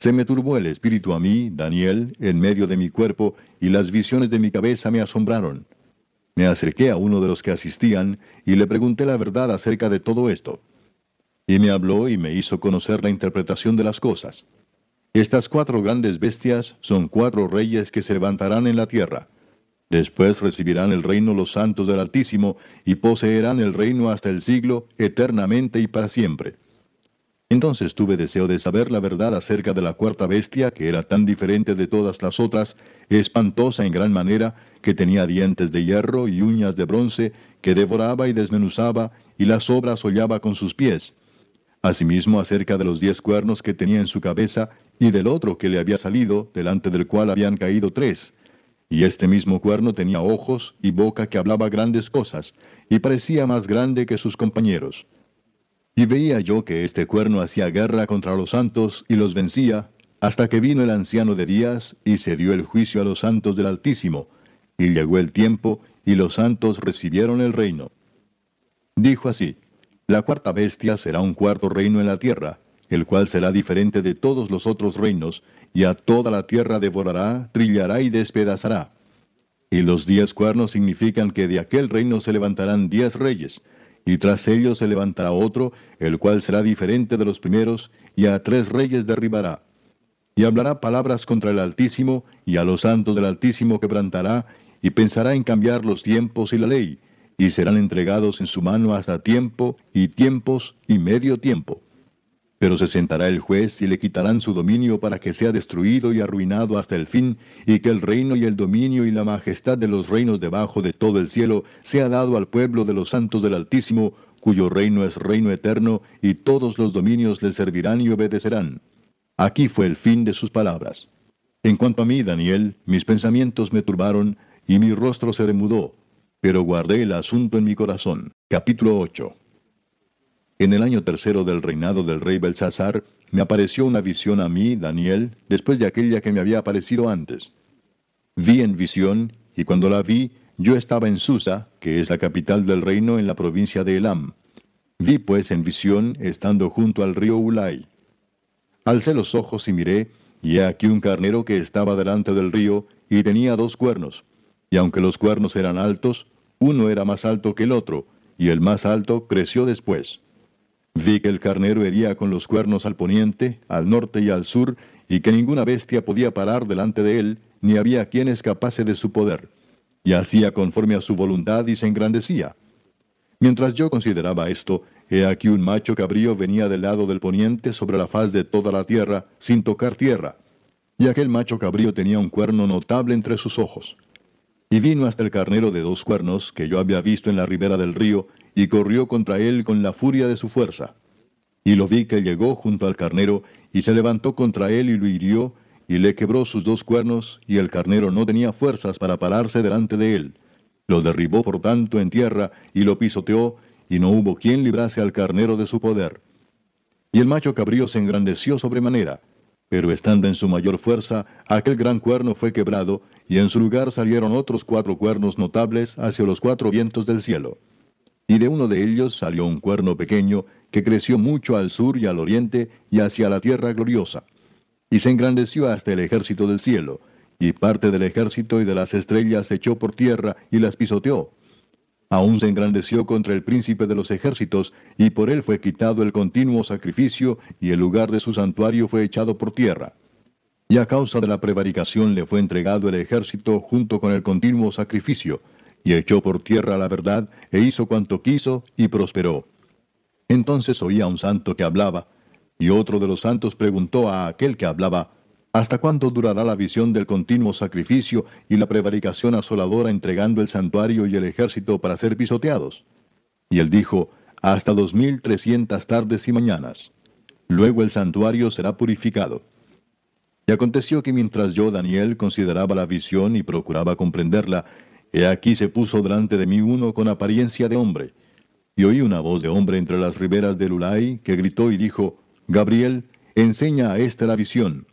Se me turbó el espíritu a mí, Daniel, en medio de mi cuerpo, y las visiones de mi cabeza me asombraron. Me acerqué a uno de los que asistían, y le pregunté la verdad acerca de todo esto. Y me habló y me hizo conocer la interpretación de las cosas. Estas cuatro grandes bestias son cuatro reyes que se levantarán en la tierra Después recibirán el reino los santos del Altísimo y poseerán el reino hasta el siglo, eternamente y para siempre. Entonces tuve deseo de saber la verdad acerca de la cuarta bestia, que era tan diferente de todas las otras, espantosa en gran manera, que tenía dientes de hierro y uñas de bronce, que devoraba y desmenuzaba, y las obras hollaba con sus pies. Asimismo acerca de los diez cuernos que tenía en su cabeza, y del otro que le había salido, delante del cual habían caído tres y este mismo cuerno tenía ojos y boca que hablaba grandes cosas, y parecía más grande que sus compañeros. Y veía yo que este cuerno hacía guerra contra los santos y los vencía, hasta que vino el anciano de días y se dio el juicio a los santos del Altísimo, y llegó el tiempo, y los santos recibieron el reino. Dijo así, La cuarta bestia será un cuarto reino en la tierra, el cual será diferente de todos los otros reinos, y a toda la tierra devorará, trillará y despedazará. Y los diez cuernos significan que de aquel reino se levantarán diez reyes, y tras ellos se levantará otro, el cual será diferente de los primeros, y a tres reyes derribará. Y hablará palabras contra el Altísimo, y a los santos del Altísimo quebrantará, y pensará en cambiar los tiempos y la ley, y serán entregados en su mano hasta tiempo, y tiempos, y medio tiempo. Pero se sentará el juez y le quitarán su dominio para que sea destruido y arruinado hasta el fin, y que el reino y el dominio y la majestad de los reinos debajo de todo el cielo sea dado al pueblo de los santos del Altísimo, cuyo reino es reino eterno, y todos los dominios le servirán y obedecerán. Aquí fue el fin de sus palabras. En cuanto a mí, Daniel, mis pensamientos me turbaron, y mi rostro se demudó, pero guardé el asunto en mi corazón. Capítulo 8 en el año tercero del reinado del rey Belsasar, me apareció una visión a mí, Daniel, después de aquella que me había aparecido antes. Vi en visión, y cuando la vi, yo estaba en Susa, que es la capital del reino en la provincia de Elam. Vi pues en visión, estando junto al río Ulai. Alcé los ojos y miré, y he aquí un carnero que estaba delante del río, y tenía dos cuernos. Y aunque los cuernos eran altos, uno era más alto que el otro, y el más alto creció después. Vi que el carnero hería con los cuernos al poniente, al norte y al sur, y que ninguna bestia podía parar delante de él, ni había quien escapase de su poder. Y hacía conforme a su voluntad y se engrandecía. Mientras yo consideraba esto, he aquí un macho cabrío venía del lado del poniente sobre la faz de toda la tierra, sin tocar tierra. Y aquel macho cabrío tenía un cuerno notable entre sus ojos. Y vino hasta el carnero de dos cuernos, que yo había visto en la ribera del río, y corrió contra él con la furia de su fuerza. Y lo vi que llegó junto al carnero, y se levantó contra él y lo hirió, y le quebró sus dos cuernos, y el carnero no tenía fuerzas para pararse delante de él. Lo derribó por tanto en tierra, y lo pisoteó, y no hubo quien librase al carnero de su poder. Y el macho cabrío se engrandeció sobremanera, pero estando en su mayor fuerza, aquel gran cuerno fue quebrado, y en su lugar salieron otros cuatro cuernos notables hacia los cuatro vientos del cielo. Y de uno de ellos salió un cuerno pequeño, que creció mucho al sur y al oriente, y hacia la tierra gloriosa y se engrandeció hasta el ejército del cielo, y parte del ejército y de las estrellas se echó por tierra y las pisoteó. Aún se engrandeció contra el príncipe de los ejércitos, y por él fue quitado el continuo sacrificio, y el lugar de su santuario fue echado por tierra. Y a causa de la prevaricación le fue entregado el ejército junto con el continuo sacrificio, y echó por tierra la verdad, e hizo cuanto quiso, y prosperó. Entonces oía un santo que hablaba, y otro de los santos preguntó a aquel que hablaba, ¿Hasta cuándo durará la visión del continuo sacrificio y la prevaricación asoladora entregando el santuario y el ejército para ser pisoteados? Y él dijo, Hasta dos mil trescientas tardes y mañanas. Luego el santuario será purificado. Y aconteció que mientras yo, Daniel, consideraba la visión y procuraba comprenderla, he aquí se puso delante de mí uno con apariencia de hombre. Y oí una voz de hombre entre las riberas del Ulai que gritó y dijo, Gabriel, enseña a éste la visión.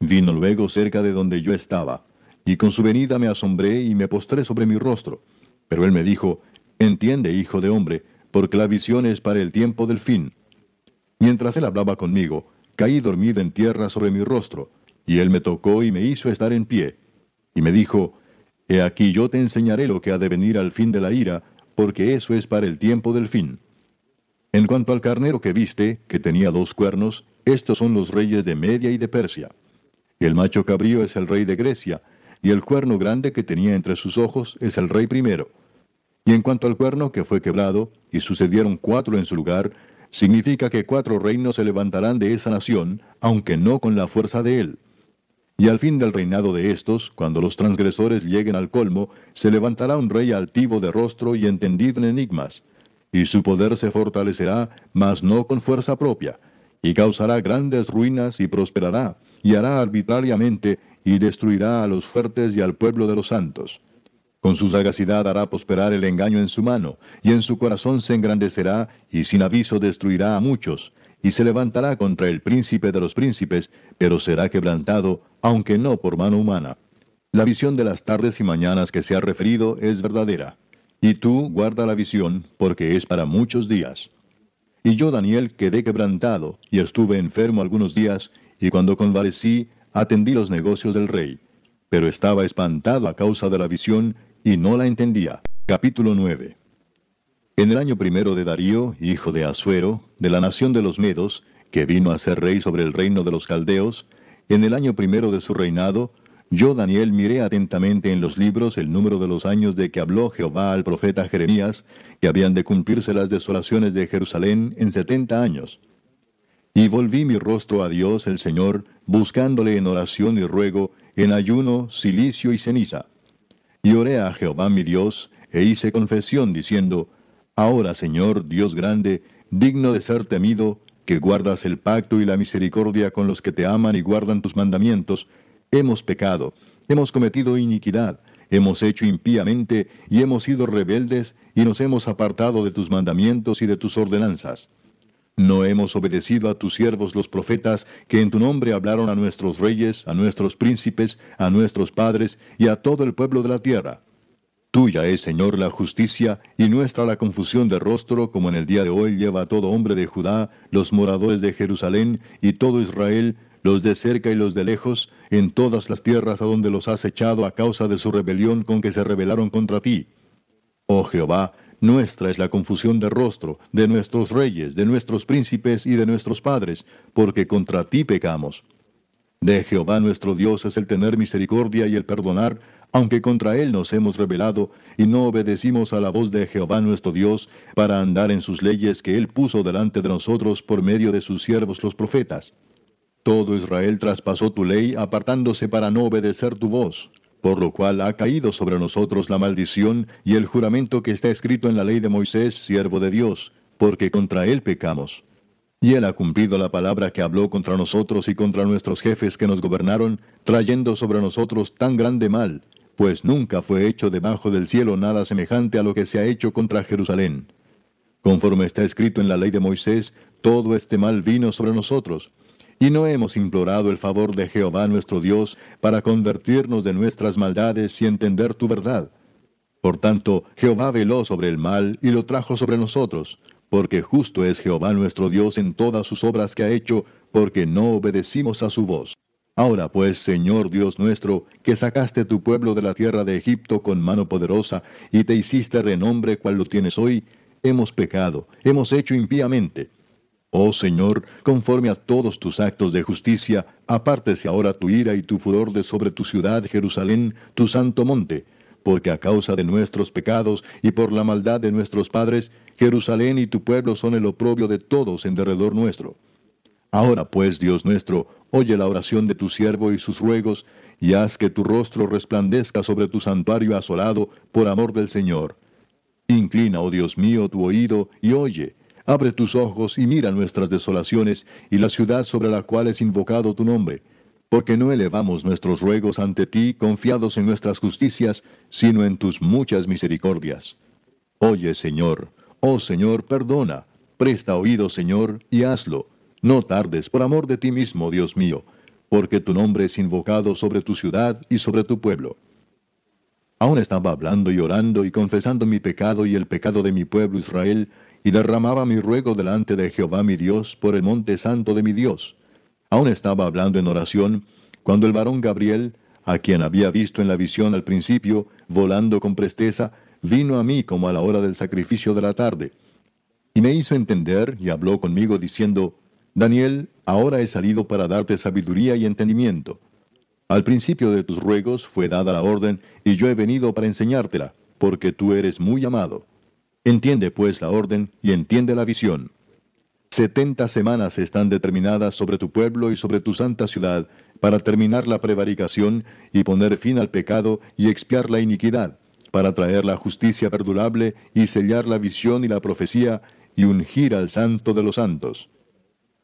Vino luego cerca de donde yo estaba, y con su venida me asombré y me postré sobre mi rostro. Pero él me dijo, Entiende, hijo de hombre, porque la visión es para el tiempo del fin. Mientras él hablaba conmigo, caí dormido en tierra sobre mi rostro, y él me tocó y me hizo estar en pie. Y me dijo, He aquí yo te enseñaré lo que ha de venir al fin de la ira, porque eso es para el tiempo del fin. En cuanto al carnero que viste, que tenía dos cuernos, estos son los reyes de Media y de Persia. El macho cabrío es el rey de Grecia, y el cuerno grande que tenía entre sus ojos es el rey primero. Y en cuanto al cuerno que fue quebrado, y sucedieron cuatro en su lugar, significa que cuatro reinos se levantarán de esa nación, aunque no con la fuerza de él. Y al fin del reinado de estos, cuando los transgresores lleguen al colmo, se levantará un rey altivo de rostro y entendido en enigmas, y su poder se fortalecerá, mas no con fuerza propia, y causará grandes ruinas y prosperará, y hará arbitrariamente, y destruirá a los fuertes y al pueblo de los santos. Con su sagacidad hará prosperar el engaño en su mano, y en su corazón se engrandecerá, y sin aviso destruirá a muchos, y se levantará contra el príncipe de los príncipes, pero será quebrantado, aunque no por mano humana. La visión de las tardes y mañanas que se ha referido es verdadera. Y tú guarda la visión, porque es para muchos días. Y yo, Daniel, quedé quebrantado, y estuve enfermo algunos días, y cuando convalecí, atendí los negocios del rey. Pero estaba espantado a causa de la visión, y no la entendía. Capítulo 9 En el año primero de Darío, hijo de Asuero, de la nación de los Medos, que vino a ser rey sobre el reino de los Caldeos, en el año primero de su reinado, yo, Daniel, miré atentamente en los libros el número de los años de que habló Jehová al profeta Jeremías, que habían de cumplirse las desolaciones de Jerusalén en setenta años. Y volví mi rostro a Dios el Señor, buscándole en oración y ruego, en ayuno, silicio y ceniza. Y oré a Jehová mi Dios, e hice confesión, diciendo, Ahora, Señor, Dios grande, digno de ser temido, que guardas el pacto y la misericordia con los que te aman y guardan tus mandamientos, hemos pecado, hemos cometido iniquidad, hemos hecho impíamente y hemos sido rebeldes y nos hemos apartado de tus mandamientos y de tus ordenanzas. No hemos obedecido a tus siervos los profetas que en tu nombre hablaron a nuestros reyes, a nuestros príncipes, a nuestros padres y a todo el pueblo de la tierra. Tuya es, Señor, la justicia y nuestra la confusión de rostro, como en el día de hoy lleva a todo hombre de Judá, los moradores de Jerusalén y todo Israel, los de cerca y los de lejos, en todas las tierras a donde los has echado a causa de su rebelión con que se rebelaron contra ti. Oh Jehová, nuestra es la confusión de rostro, de nuestros reyes, de nuestros príncipes y de nuestros padres, porque contra ti pecamos. De Jehová nuestro Dios es el tener misericordia y el perdonar, aunque contra él nos hemos rebelado y no obedecimos a la voz de Jehová nuestro Dios para andar en sus leyes que él puso delante de nosotros por medio de sus siervos los profetas. Todo Israel traspasó tu ley apartándose para no obedecer tu voz, por lo cual ha caído sobre nosotros la maldición y el juramento que está escrito en la ley de Moisés, siervo de Dios, porque contra él pecamos. Y él ha cumplido la palabra que habló contra nosotros y contra nuestros jefes que nos gobernaron, trayendo sobre nosotros tan grande mal, pues nunca fue hecho debajo del cielo nada semejante a lo que se ha hecho contra Jerusalén. Conforme está escrito en la ley de Moisés, todo este mal vino sobre nosotros, y no hemos implorado el favor de Jehová nuestro Dios para convertirnos de nuestras maldades y entender tu verdad. Por tanto, Jehová veló sobre el mal y lo trajo sobre nosotros, porque justo es Jehová nuestro Dios en todas sus obras que ha hecho, porque no obedecimos a su voz. Ahora pues, Señor Dios nuestro, que sacaste tu pueblo de la tierra de Egipto con mano poderosa, y te hiciste renombre cual lo tienes hoy, hemos pecado, hemos hecho impíamente. Oh Señor, conforme a todos tus actos de justicia, apártese ahora tu ira y tu furor de sobre tu ciudad Jerusalén, tu santo monte, porque a causa de nuestros pecados y por la maldad de nuestros padres, Jerusalén y tu pueblo son el oprobio de todos en derredor nuestro. Ahora pues, Dios nuestro, oye la oración de tu siervo y sus ruegos, y haz que tu rostro resplandezca sobre tu santuario asolado por amor del Señor. Inclina, oh Dios mío, tu oído y oye. Abre tus ojos y mira nuestras desolaciones y la ciudad sobre la cual es invocado tu nombre. Porque no elevamos nuestros ruegos ante ti confiados en nuestras justicias, sino en tus muchas misericordias. Oye, Señor, oh Señor, perdona. Presta oído, Señor, y hazlo no tardes, por amor de ti mismo, Dios mío, porque tu nombre es invocado sobre tu ciudad y sobre tu pueblo. Aún estaba hablando y orando y confesando mi pecado y el pecado de mi pueblo Israel, y derramaba mi ruego delante de Jehová mi Dios por el monte santo de mi Dios. Aún estaba hablando en oración, cuando el varón Gabriel, a quien había visto en la visión al principio, volando con presteza, vino a mí como a la hora del sacrificio de la tarde. Y me hizo entender y habló conmigo diciendo, Daniel, ahora he salido para darte sabiduría y entendimiento. Al principio de tus ruegos fue dada la orden, y yo he venido para enseñártela, porque tú eres muy amado. Entiende pues la orden y entiende la visión. Setenta semanas están determinadas sobre tu pueblo y sobre tu santa ciudad, para terminar la prevaricación y poner fin al pecado y expiar la iniquidad, para traer la justicia perdurable y sellar la visión y la profecía y ungir al santo de los santos.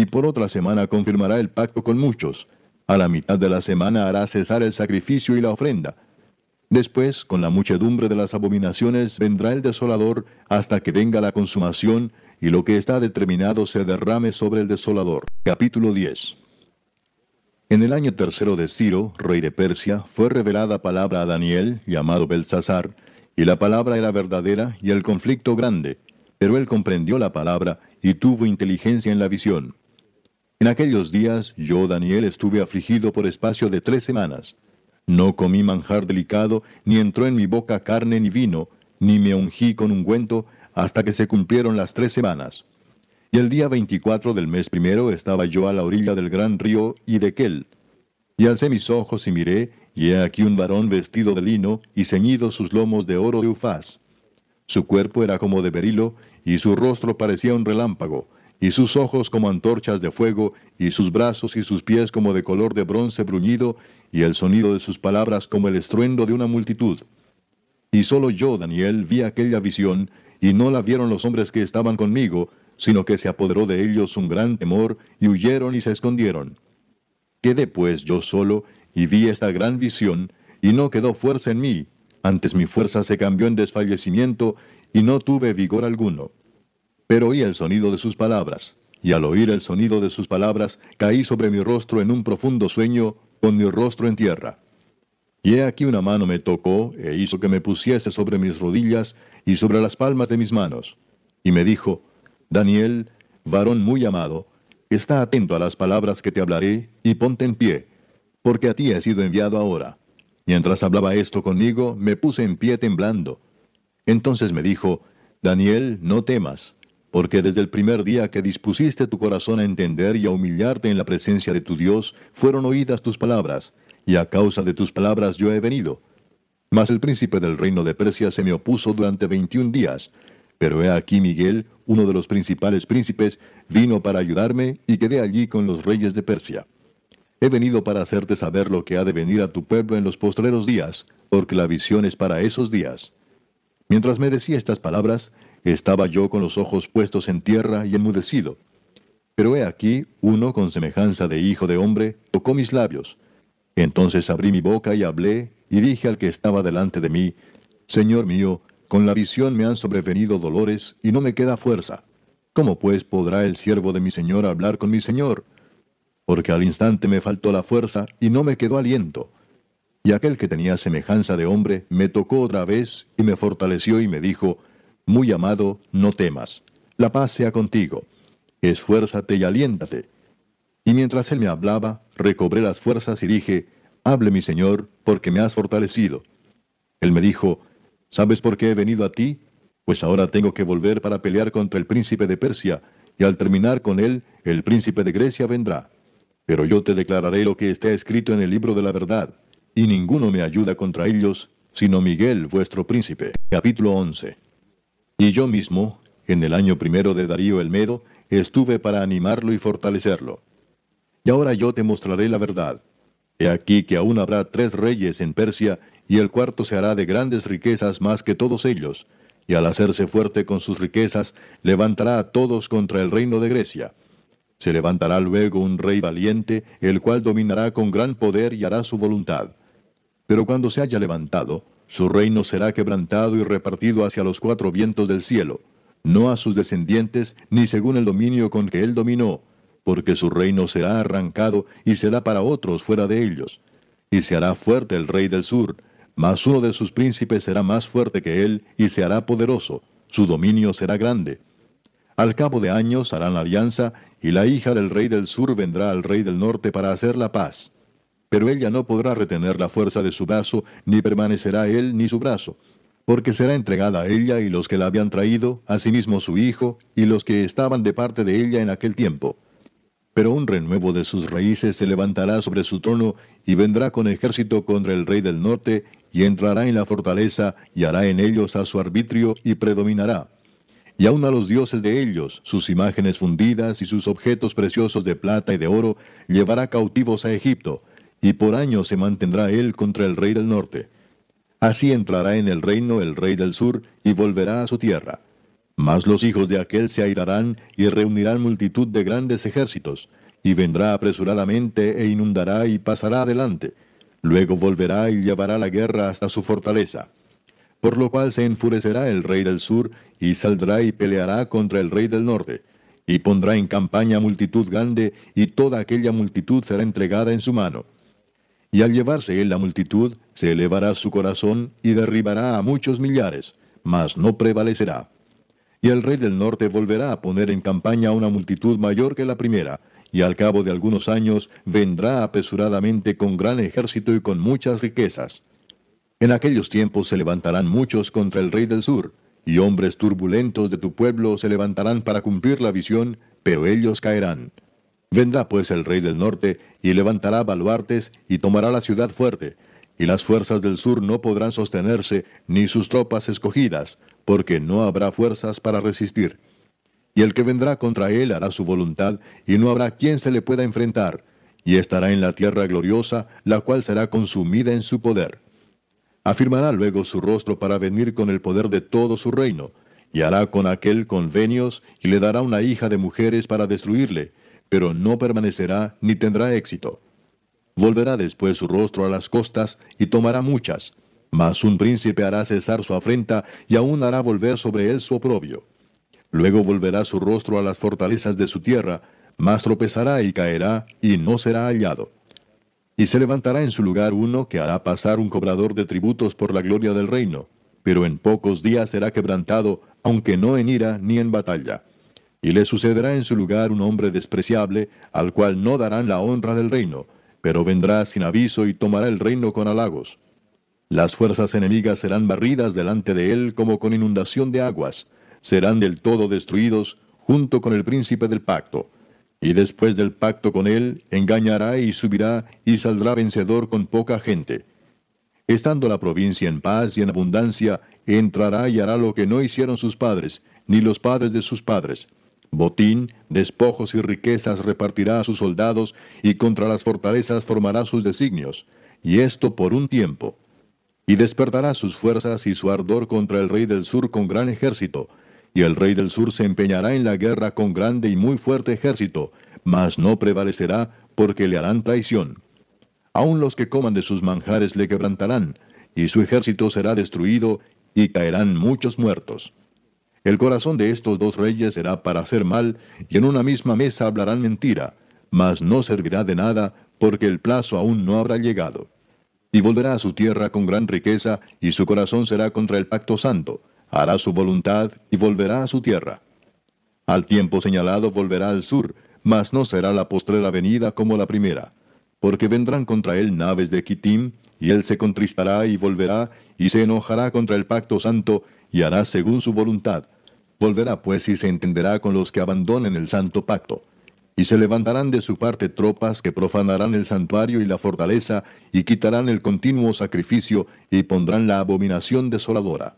y por otra semana confirmará el pacto con muchos. A la mitad de la semana hará cesar el sacrificio y la ofrenda. Después, con la muchedumbre de las abominaciones, vendrá el desolador hasta que venga la consumación y lo que está determinado se derrame sobre el desolador. Capítulo 10 En el año tercero de Ciro, rey de Persia, fue revelada palabra a Daniel, llamado Belsasar, y la palabra era verdadera y el conflicto grande, pero él comprendió la palabra y tuvo inteligencia en la visión. En aquellos días yo, Daniel, estuve afligido por espacio de tres semanas. No comí manjar delicado, ni entró en mi boca carne ni vino, ni me ungí con ungüento, hasta que se cumplieron las tres semanas. Y el día veinticuatro del mes primero estaba yo a la orilla del gran río Idequel. Y alcé mis ojos y miré, y he aquí un varón vestido de lino, y ceñido sus lomos de oro de ufaz. Su cuerpo era como de berilo, y su rostro parecía un relámpago, y sus ojos como antorchas de fuego, y sus brazos y sus pies como de color de bronce bruñido, y el sonido de sus palabras como el estruendo de una multitud. Y solo yo, Daniel, vi aquella visión, y no la vieron los hombres que estaban conmigo, sino que se apoderó de ellos un gran temor, y huyeron y se escondieron. Quedé pues yo solo, y vi esta gran visión, y no quedó fuerza en mí, antes mi fuerza se cambió en desfallecimiento, y no tuve vigor alguno. Pero oí el sonido de sus palabras, y al oír el sonido de sus palabras caí sobre mi rostro en un profundo sueño, con mi rostro en tierra. Y he aquí una mano me tocó e hizo que me pusiese sobre mis rodillas y sobre las palmas de mis manos. Y me dijo, Daniel, varón muy amado, está atento a las palabras que te hablaré y ponte en pie, porque a ti he sido enviado ahora. Mientras hablaba esto conmigo, me puse en pie temblando. Entonces me dijo, Daniel, no temas, porque desde el primer día que dispusiste tu corazón a entender y a humillarte en la presencia de tu Dios, fueron oídas tus palabras, y a causa de tus palabras yo he venido. Mas el príncipe del reino de Persia se me opuso durante veintiún días, pero he aquí Miguel, uno de los principales príncipes, vino para ayudarme y quedé allí con los reyes de Persia. He venido para hacerte saber lo que ha de venir a tu pueblo en los postreros días, porque la visión es para esos días. Mientras me decía estas palabras, estaba yo con los ojos puestos en tierra y enmudecido. Pero he aquí, uno con semejanza de hijo de hombre, tocó mis labios. Entonces abrí mi boca y hablé, y dije al que estaba delante de mí, Señor mío, con la visión me han sobrevenido dolores, y no me queda fuerza. ¿Cómo pues podrá el siervo de mi Señor hablar con mi Señor? Porque al instante me faltó la fuerza, y no me quedó aliento. Y aquel que tenía semejanza de hombre me tocó otra vez, y me fortaleció y me dijo, Muy amado, no temas, la paz sea contigo. Esfuérzate y aliéntate. Y mientras él me hablaba, recobré las fuerzas y dije, Hable mi Señor, porque me has fortalecido. Él me dijo, ¿Sabes por qué he venido a ti? Pues ahora tengo que volver para pelear contra el príncipe de Persia, y al terminar con él, el príncipe de Grecia vendrá. Pero yo te declararé lo que está escrito en el libro de la verdad, y ninguno me ayuda contra ellos, sino Miguel, vuestro príncipe. Capítulo 11. Y yo mismo, en el año primero de Darío el Medo, estuve para animarlo y fortalecerlo. Y ahora yo te mostraré la verdad. He aquí que aún habrá tres reyes en Persia, y el cuarto se hará de grandes riquezas más que todos ellos, y al hacerse fuerte con sus riquezas, levantará a todos contra el reino de Grecia. Se levantará luego un rey valiente, el cual dominará con gran poder y hará su voluntad. Pero cuando se haya levantado, su reino será quebrantado y repartido hacia los cuatro vientos del cielo, no a sus descendientes, ni según el dominio con que él dominó, porque su reino será arrancado y será para otros fuera de ellos. Y se hará fuerte el rey del sur, mas uno de sus príncipes será más fuerte que él y se hará poderoso, su dominio será grande. Al cabo de años harán alianza, y la hija del rey del sur vendrá al rey del norte para hacer la paz. Pero ella no podrá retener la fuerza de su brazo, ni permanecerá él ni su brazo, porque será entregada a ella y los que la habían traído, asimismo su hijo, y los que estaban de parte de ella en aquel tiempo pero un renuevo de sus raíces se levantará sobre su trono y vendrá con ejército contra el rey del norte y entrará en la fortaleza y hará en ellos a su arbitrio y predominará. Y aun a los dioses de ellos, sus imágenes fundidas y sus objetos preciosos de plata y de oro, llevará cautivos a Egipto, y por años se mantendrá él contra el rey del norte. Así entrará en el reino el rey del sur y volverá a su tierra. Mas los hijos de aquel se airarán y reunirán multitud de grandes ejércitos, y vendrá apresuradamente e inundará y pasará adelante. Luego volverá y llevará la guerra hasta su fortaleza. Por lo cual se enfurecerá el rey del sur, y saldrá y peleará contra el rey del norte, y pondrá en campaña multitud grande, y toda aquella multitud será entregada en su mano. Y al llevarse él la multitud, se elevará su corazón y derribará a muchos millares, mas no prevalecerá y el rey del norte volverá a poner en campaña una multitud mayor que la primera, y al cabo de algunos años vendrá apresuradamente con gran ejército y con muchas riquezas. En aquellos tiempos se levantarán muchos contra el rey del sur, y hombres turbulentos de tu pueblo se levantarán para cumplir la visión, pero ellos caerán. Vendrá pues el rey del norte, y levantará baluartes, y tomará la ciudad fuerte, y las fuerzas del sur no podrán sostenerse, ni sus tropas escogidas, porque no habrá fuerzas para resistir. Y el que vendrá contra él hará su voluntad, y no habrá quien se le pueda enfrentar, y estará en la tierra gloriosa, la cual será consumida en su poder. Afirmará luego su rostro para venir con el poder de todo su reino, y hará con aquel convenios, y le dará una hija de mujeres para destruirle, pero no permanecerá ni tendrá éxito. Volverá después su rostro a las costas, y tomará muchas, mas un príncipe hará cesar su afrenta y aún hará volver sobre él su oprobio. Luego volverá su rostro a las fortalezas de su tierra, mas tropezará y caerá y no será hallado. Y se levantará en su lugar uno que hará pasar un cobrador de tributos por la gloria del reino, pero en pocos días será quebrantado, aunque no en ira ni en batalla. Y le sucederá en su lugar un hombre despreciable, al cual no darán la honra del reino, pero vendrá sin aviso y tomará el reino con halagos. Las fuerzas enemigas serán barridas delante de él como con inundación de aguas, serán del todo destruidos junto con el príncipe del pacto. Y después del pacto con él, engañará y subirá y saldrá vencedor con poca gente. Estando la provincia en paz y en abundancia, entrará y hará lo que no hicieron sus padres, ni los padres de sus padres Botín, despojos y riquezas repartirá a sus soldados, y contra las fortalezas formará sus designios, y esto por un tiempo. Y despertará sus fuerzas y su ardor contra el rey del sur con gran ejército, y el rey del sur se empeñará en la guerra con grande y muy fuerte ejército, mas no prevalecerá, porque le harán traición. Aun los que coman de sus manjares le quebrantarán, y su ejército será destruido, y caerán muchos muertos. El corazón de estos dos reyes será para hacer mal, y en una misma mesa hablarán mentira, mas no servirá de nada, porque el plazo aún no habrá llegado. Y volverá a su tierra con gran riqueza, y su corazón será contra el pacto santo, hará su voluntad, y volverá a su tierra. Al tiempo señalado volverá al sur, mas no será la postrera venida como la primera, porque vendrán contra él naves de Kitim, y él se contristará y volverá, y se enojará contra el pacto santo, y hará según su voluntad. Volverá pues y se entenderá con los que abandonen el santo pacto. Y se levantarán de su parte tropas que profanarán el santuario y la fortaleza, y quitarán el continuo sacrificio, y pondrán la abominación desoladora.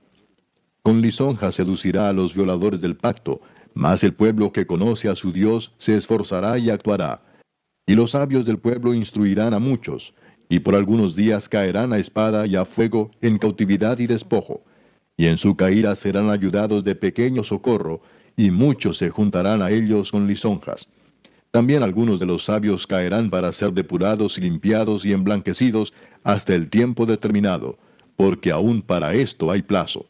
Con lisonja seducirá a los violadores del pacto, mas el pueblo que conoce a su Dios se esforzará y actuará. Y los sabios del pueblo instruirán a muchos, y por algunos días caerán a espada y a fuego en cautividad y despojo y en su caída serán ayudados de pequeño socorro, y muchos se juntarán a ellos con lisonjas. También algunos de los sabios caerán para ser depurados limpiados y emblanquecidos hasta el tiempo determinado, porque aún para esto hay plazo.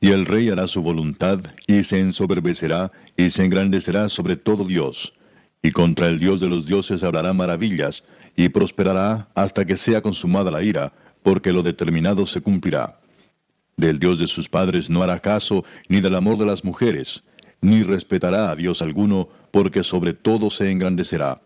Y el rey hará su voluntad, y se ensoberbecerá, y se engrandecerá sobre todo Dios. Y contra el Dios de los dioses hablará maravillas, y prosperará hasta que sea consumada la ira, porque lo determinado se cumplirá. Del Dios de sus padres no hará caso, ni del amor de las mujeres, ni respetará a Dios alguno, porque sobre todo se engrandecerá.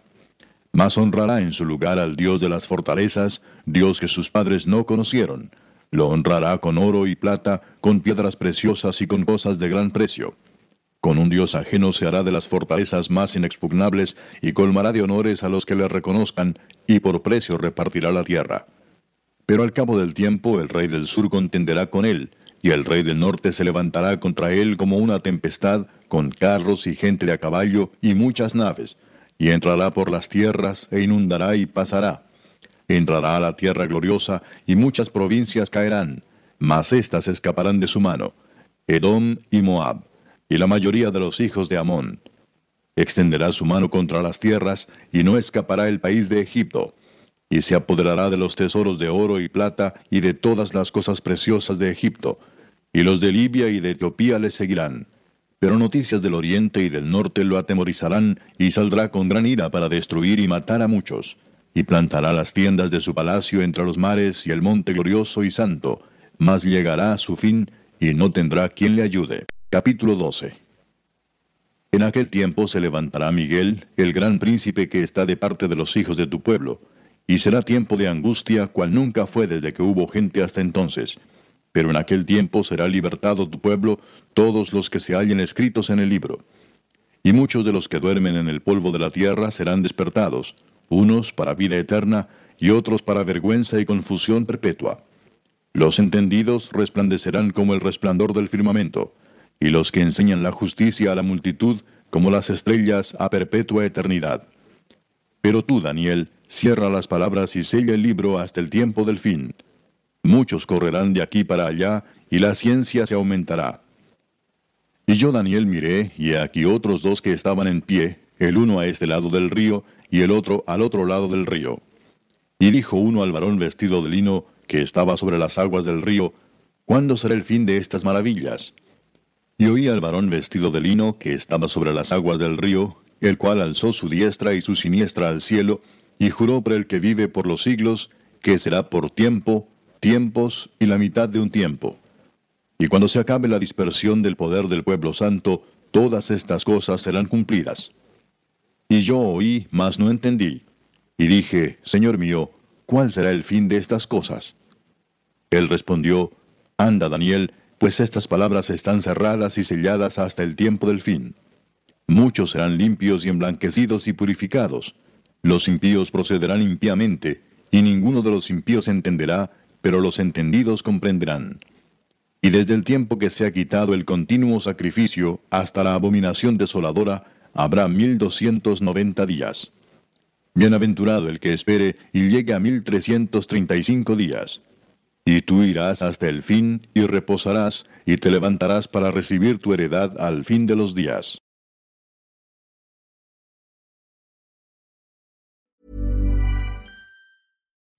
Mas honrará en su lugar al Dios de las fortalezas, Dios que sus padres no conocieron. Lo honrará con oro y plata, con piedras preciosas y con cosas de gran precio. Con un Dios ajeno se hará de las fortalezas más inexpugnables y colmará de honores a los que le reconozcan, y por precio repartirá la tierra. Pero al cabo del tiempo el rey del sur contenderá con él, y el rey del norte se levantará contra él como una tempestad, con carros y gente de a caballo y muchas naves, y entrará por las tierras e inundará y pasará. Entrará a la tierra gloriosa, y muchas provincias caerán, mas éstas escaparán de su mano, Edom y Moab, y la mayoría de los hijos de Amón. Extenderá su mano contra las tierras, y no escapará el país de Egipto y se apoderará de los tesoros de oro y plata y de todas las cosas preciosas de Egipto, y los de Libia y de Etiopía le seguirán. Pero noticias del oriente y del norte lo atemorizarán, y saldrá con gran ira para destruir y matar a muchos, y plantará las tiendas de su palacio entre los mares y el monte glorioso y santo, mas llegará a su fin, y no tendrá quien le ayude. Capítulo 12 En aquel tiempo se levantará Miguel, el gran príncipe que está de parte de los hijos de tu pueblo, y será tiempo de angustia cual nunca fue desde que hubo gente hasta entonces. Pero en aquel tiempo será libertado tu pueblo todos los que se hallen escritos en el libro. Y muchos de los que duermen en el polvo de la tierra serán despertados, unos para vida eterna y otros para vergüenza y confusión perpetua. Los entendidos resplandecerán como el resplandor del firmamento, y los que enseñan la justicia a la multitud como las estrellas a perpetua eternidad. Pero tú, Daniel, Cierra las palabras y sella el libro hasta el tiempo del fin. Muchos correrán de aquí para allá, y la ciencia se aumentará. Y yo Daniel miré, y aquí otros dos que estaban en pie, el uno a este lado del río, y el otro al otro lado del río. Y dijo uno al varón vestido de lino, que estaba sobre las aguas del río, ¿cuándo será el fin de estas maravillas? Y oí al varón vestido de lino, que estaba sobre las aguas del río, el cual alzó su diestra y su siniestra al cielo, y juró por el que vive por los siglos, que será por tiempo, tiempos y la mitad de un tiempo. Y cuando se acabe la dispersión del poder del pueblo santo, todas estas cosas serán cumplidas. Y yo oí, mas no entendí. Y dije, Señor mío, ¿cuál será el fin de estas cosas? Él respondió, Anda, Daniel, pues estas palabras están cerradas y selladas hasta el tiempo del fin. Muchos serán limpios y emblanquecidos y purificados. Los impíos procederán impíamente, y ninguno de los impíos entenderá, pero los entendidos comprenderán. Y desde el tiempo que se ha quitado el continuo sacrificio hasta la abominación desoladora, habrá mil doscientos noventa días. Bienaventurado el que espere y llegue a mil trescientos treinta y cinco días. Y tú irás hasta el fin y reposarás y te levantarás para recibir tu heredad al fin de los días.